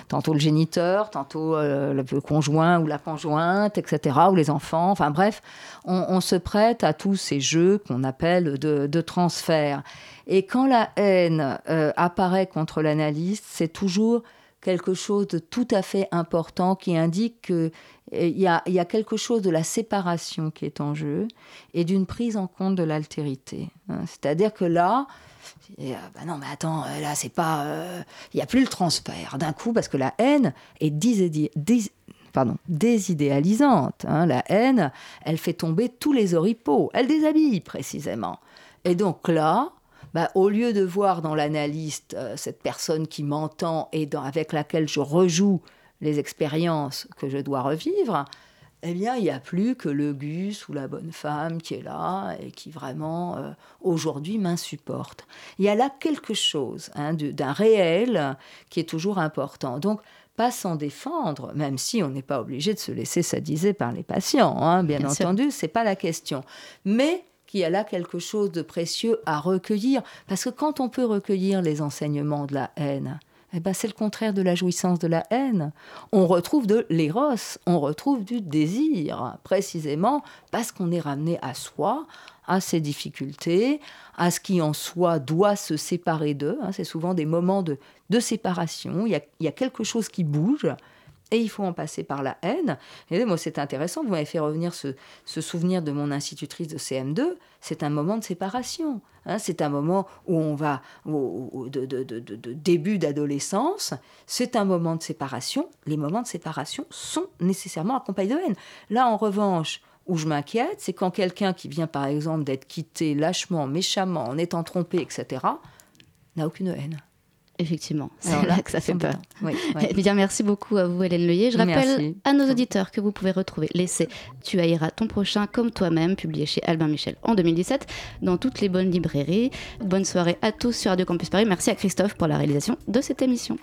[SPEAKER 3] tantôt le géniteur, tantôt le conjoint ou la conjointe, etc., ou les enfants. Enfin bref, on, se prête à tous ces jeux qu'on appelle de, transfert. Et quand la haine apparaît contre l'analyste, c'est toujours quelque chose de tout à fait important qui indique qu'il y a, y a quelque chose de la séparation qui est en jeu et d'une prise en compte de l'altérité. Hein. C'est-à-dire que là, et, euh, bah non, mais attends, là, c'est pas. Il euh, n'y a plus le transfert d'un coup, parce que la haine est pardon, désidéalisante. Hein. La haine, elle fait tomber tous les oripeaux. Elle déshabille, précisément. Et donc là, bah, au lieu de voir dans l'analyste euh, cette personne qui m'entend et dans, avec laquelle je rejoue les expériences que je dois revivre, eh bien, il n'y a plus que le gus ou la bonne femme qui est là et qui vraiment, euh, aujourd'hui, m'insupporte. Il y a là quelque chose hein, d'un réel qui est toujours important. Donc, pas s'en défendre, même si on n'est pas obligé de se laisser sadiser par les patients, hein, bien, bien, entendu, c'est pas la question. Mais qu'il y a là quelque chose de précieux à recueillir, parce que quand on peut recueillir les enseignements de la haine, eh ben, c'est le contraire de la jouissance de la haine. On retrouve de l'éros, on retrouve du désir, précisément parce qu'on est ramené à soi, à ses difficultés, à ce qui en soi doit se séparer d'eux. Hein. C'est souvent des moments de, de séparation, il y, a, il y a quelque chose qui bouge, et il faut en passer par la haine. Et moi, c'est intéressant, vous m'avez fait revenir ce, souvenir de mon institutrice de CM2, c'est un moment de séparation. Hein, c'est un moment où on va au, de, de, début d'adolescence, c'est un moment de séparation. Les moments de séparation sont nécessairement accompagnés de haine. Là, en revanche, où je m'inquiète, c'est quand quelqu'un qui vient, par exemple, d'être quitté lâchement, méchamment, en étant trompé, etc., n'a aucune haine.
[SPEAKER 2] Effectivement, c'est là que ça fait peur. Oui, bien, merci beaucoup à vous, Hélène Leuillet. Je rappelle merci. à nos auditeurs que vous pouvez retrouver l'essai Tu haïras ton prochain comme toi-même, publié chez Albin Michel en 2017, dans toutes les bonnes librairies. Bonne soirée à tous sur Radio Campus Paris. Merci à Christophe pour la réalisation de cette émission.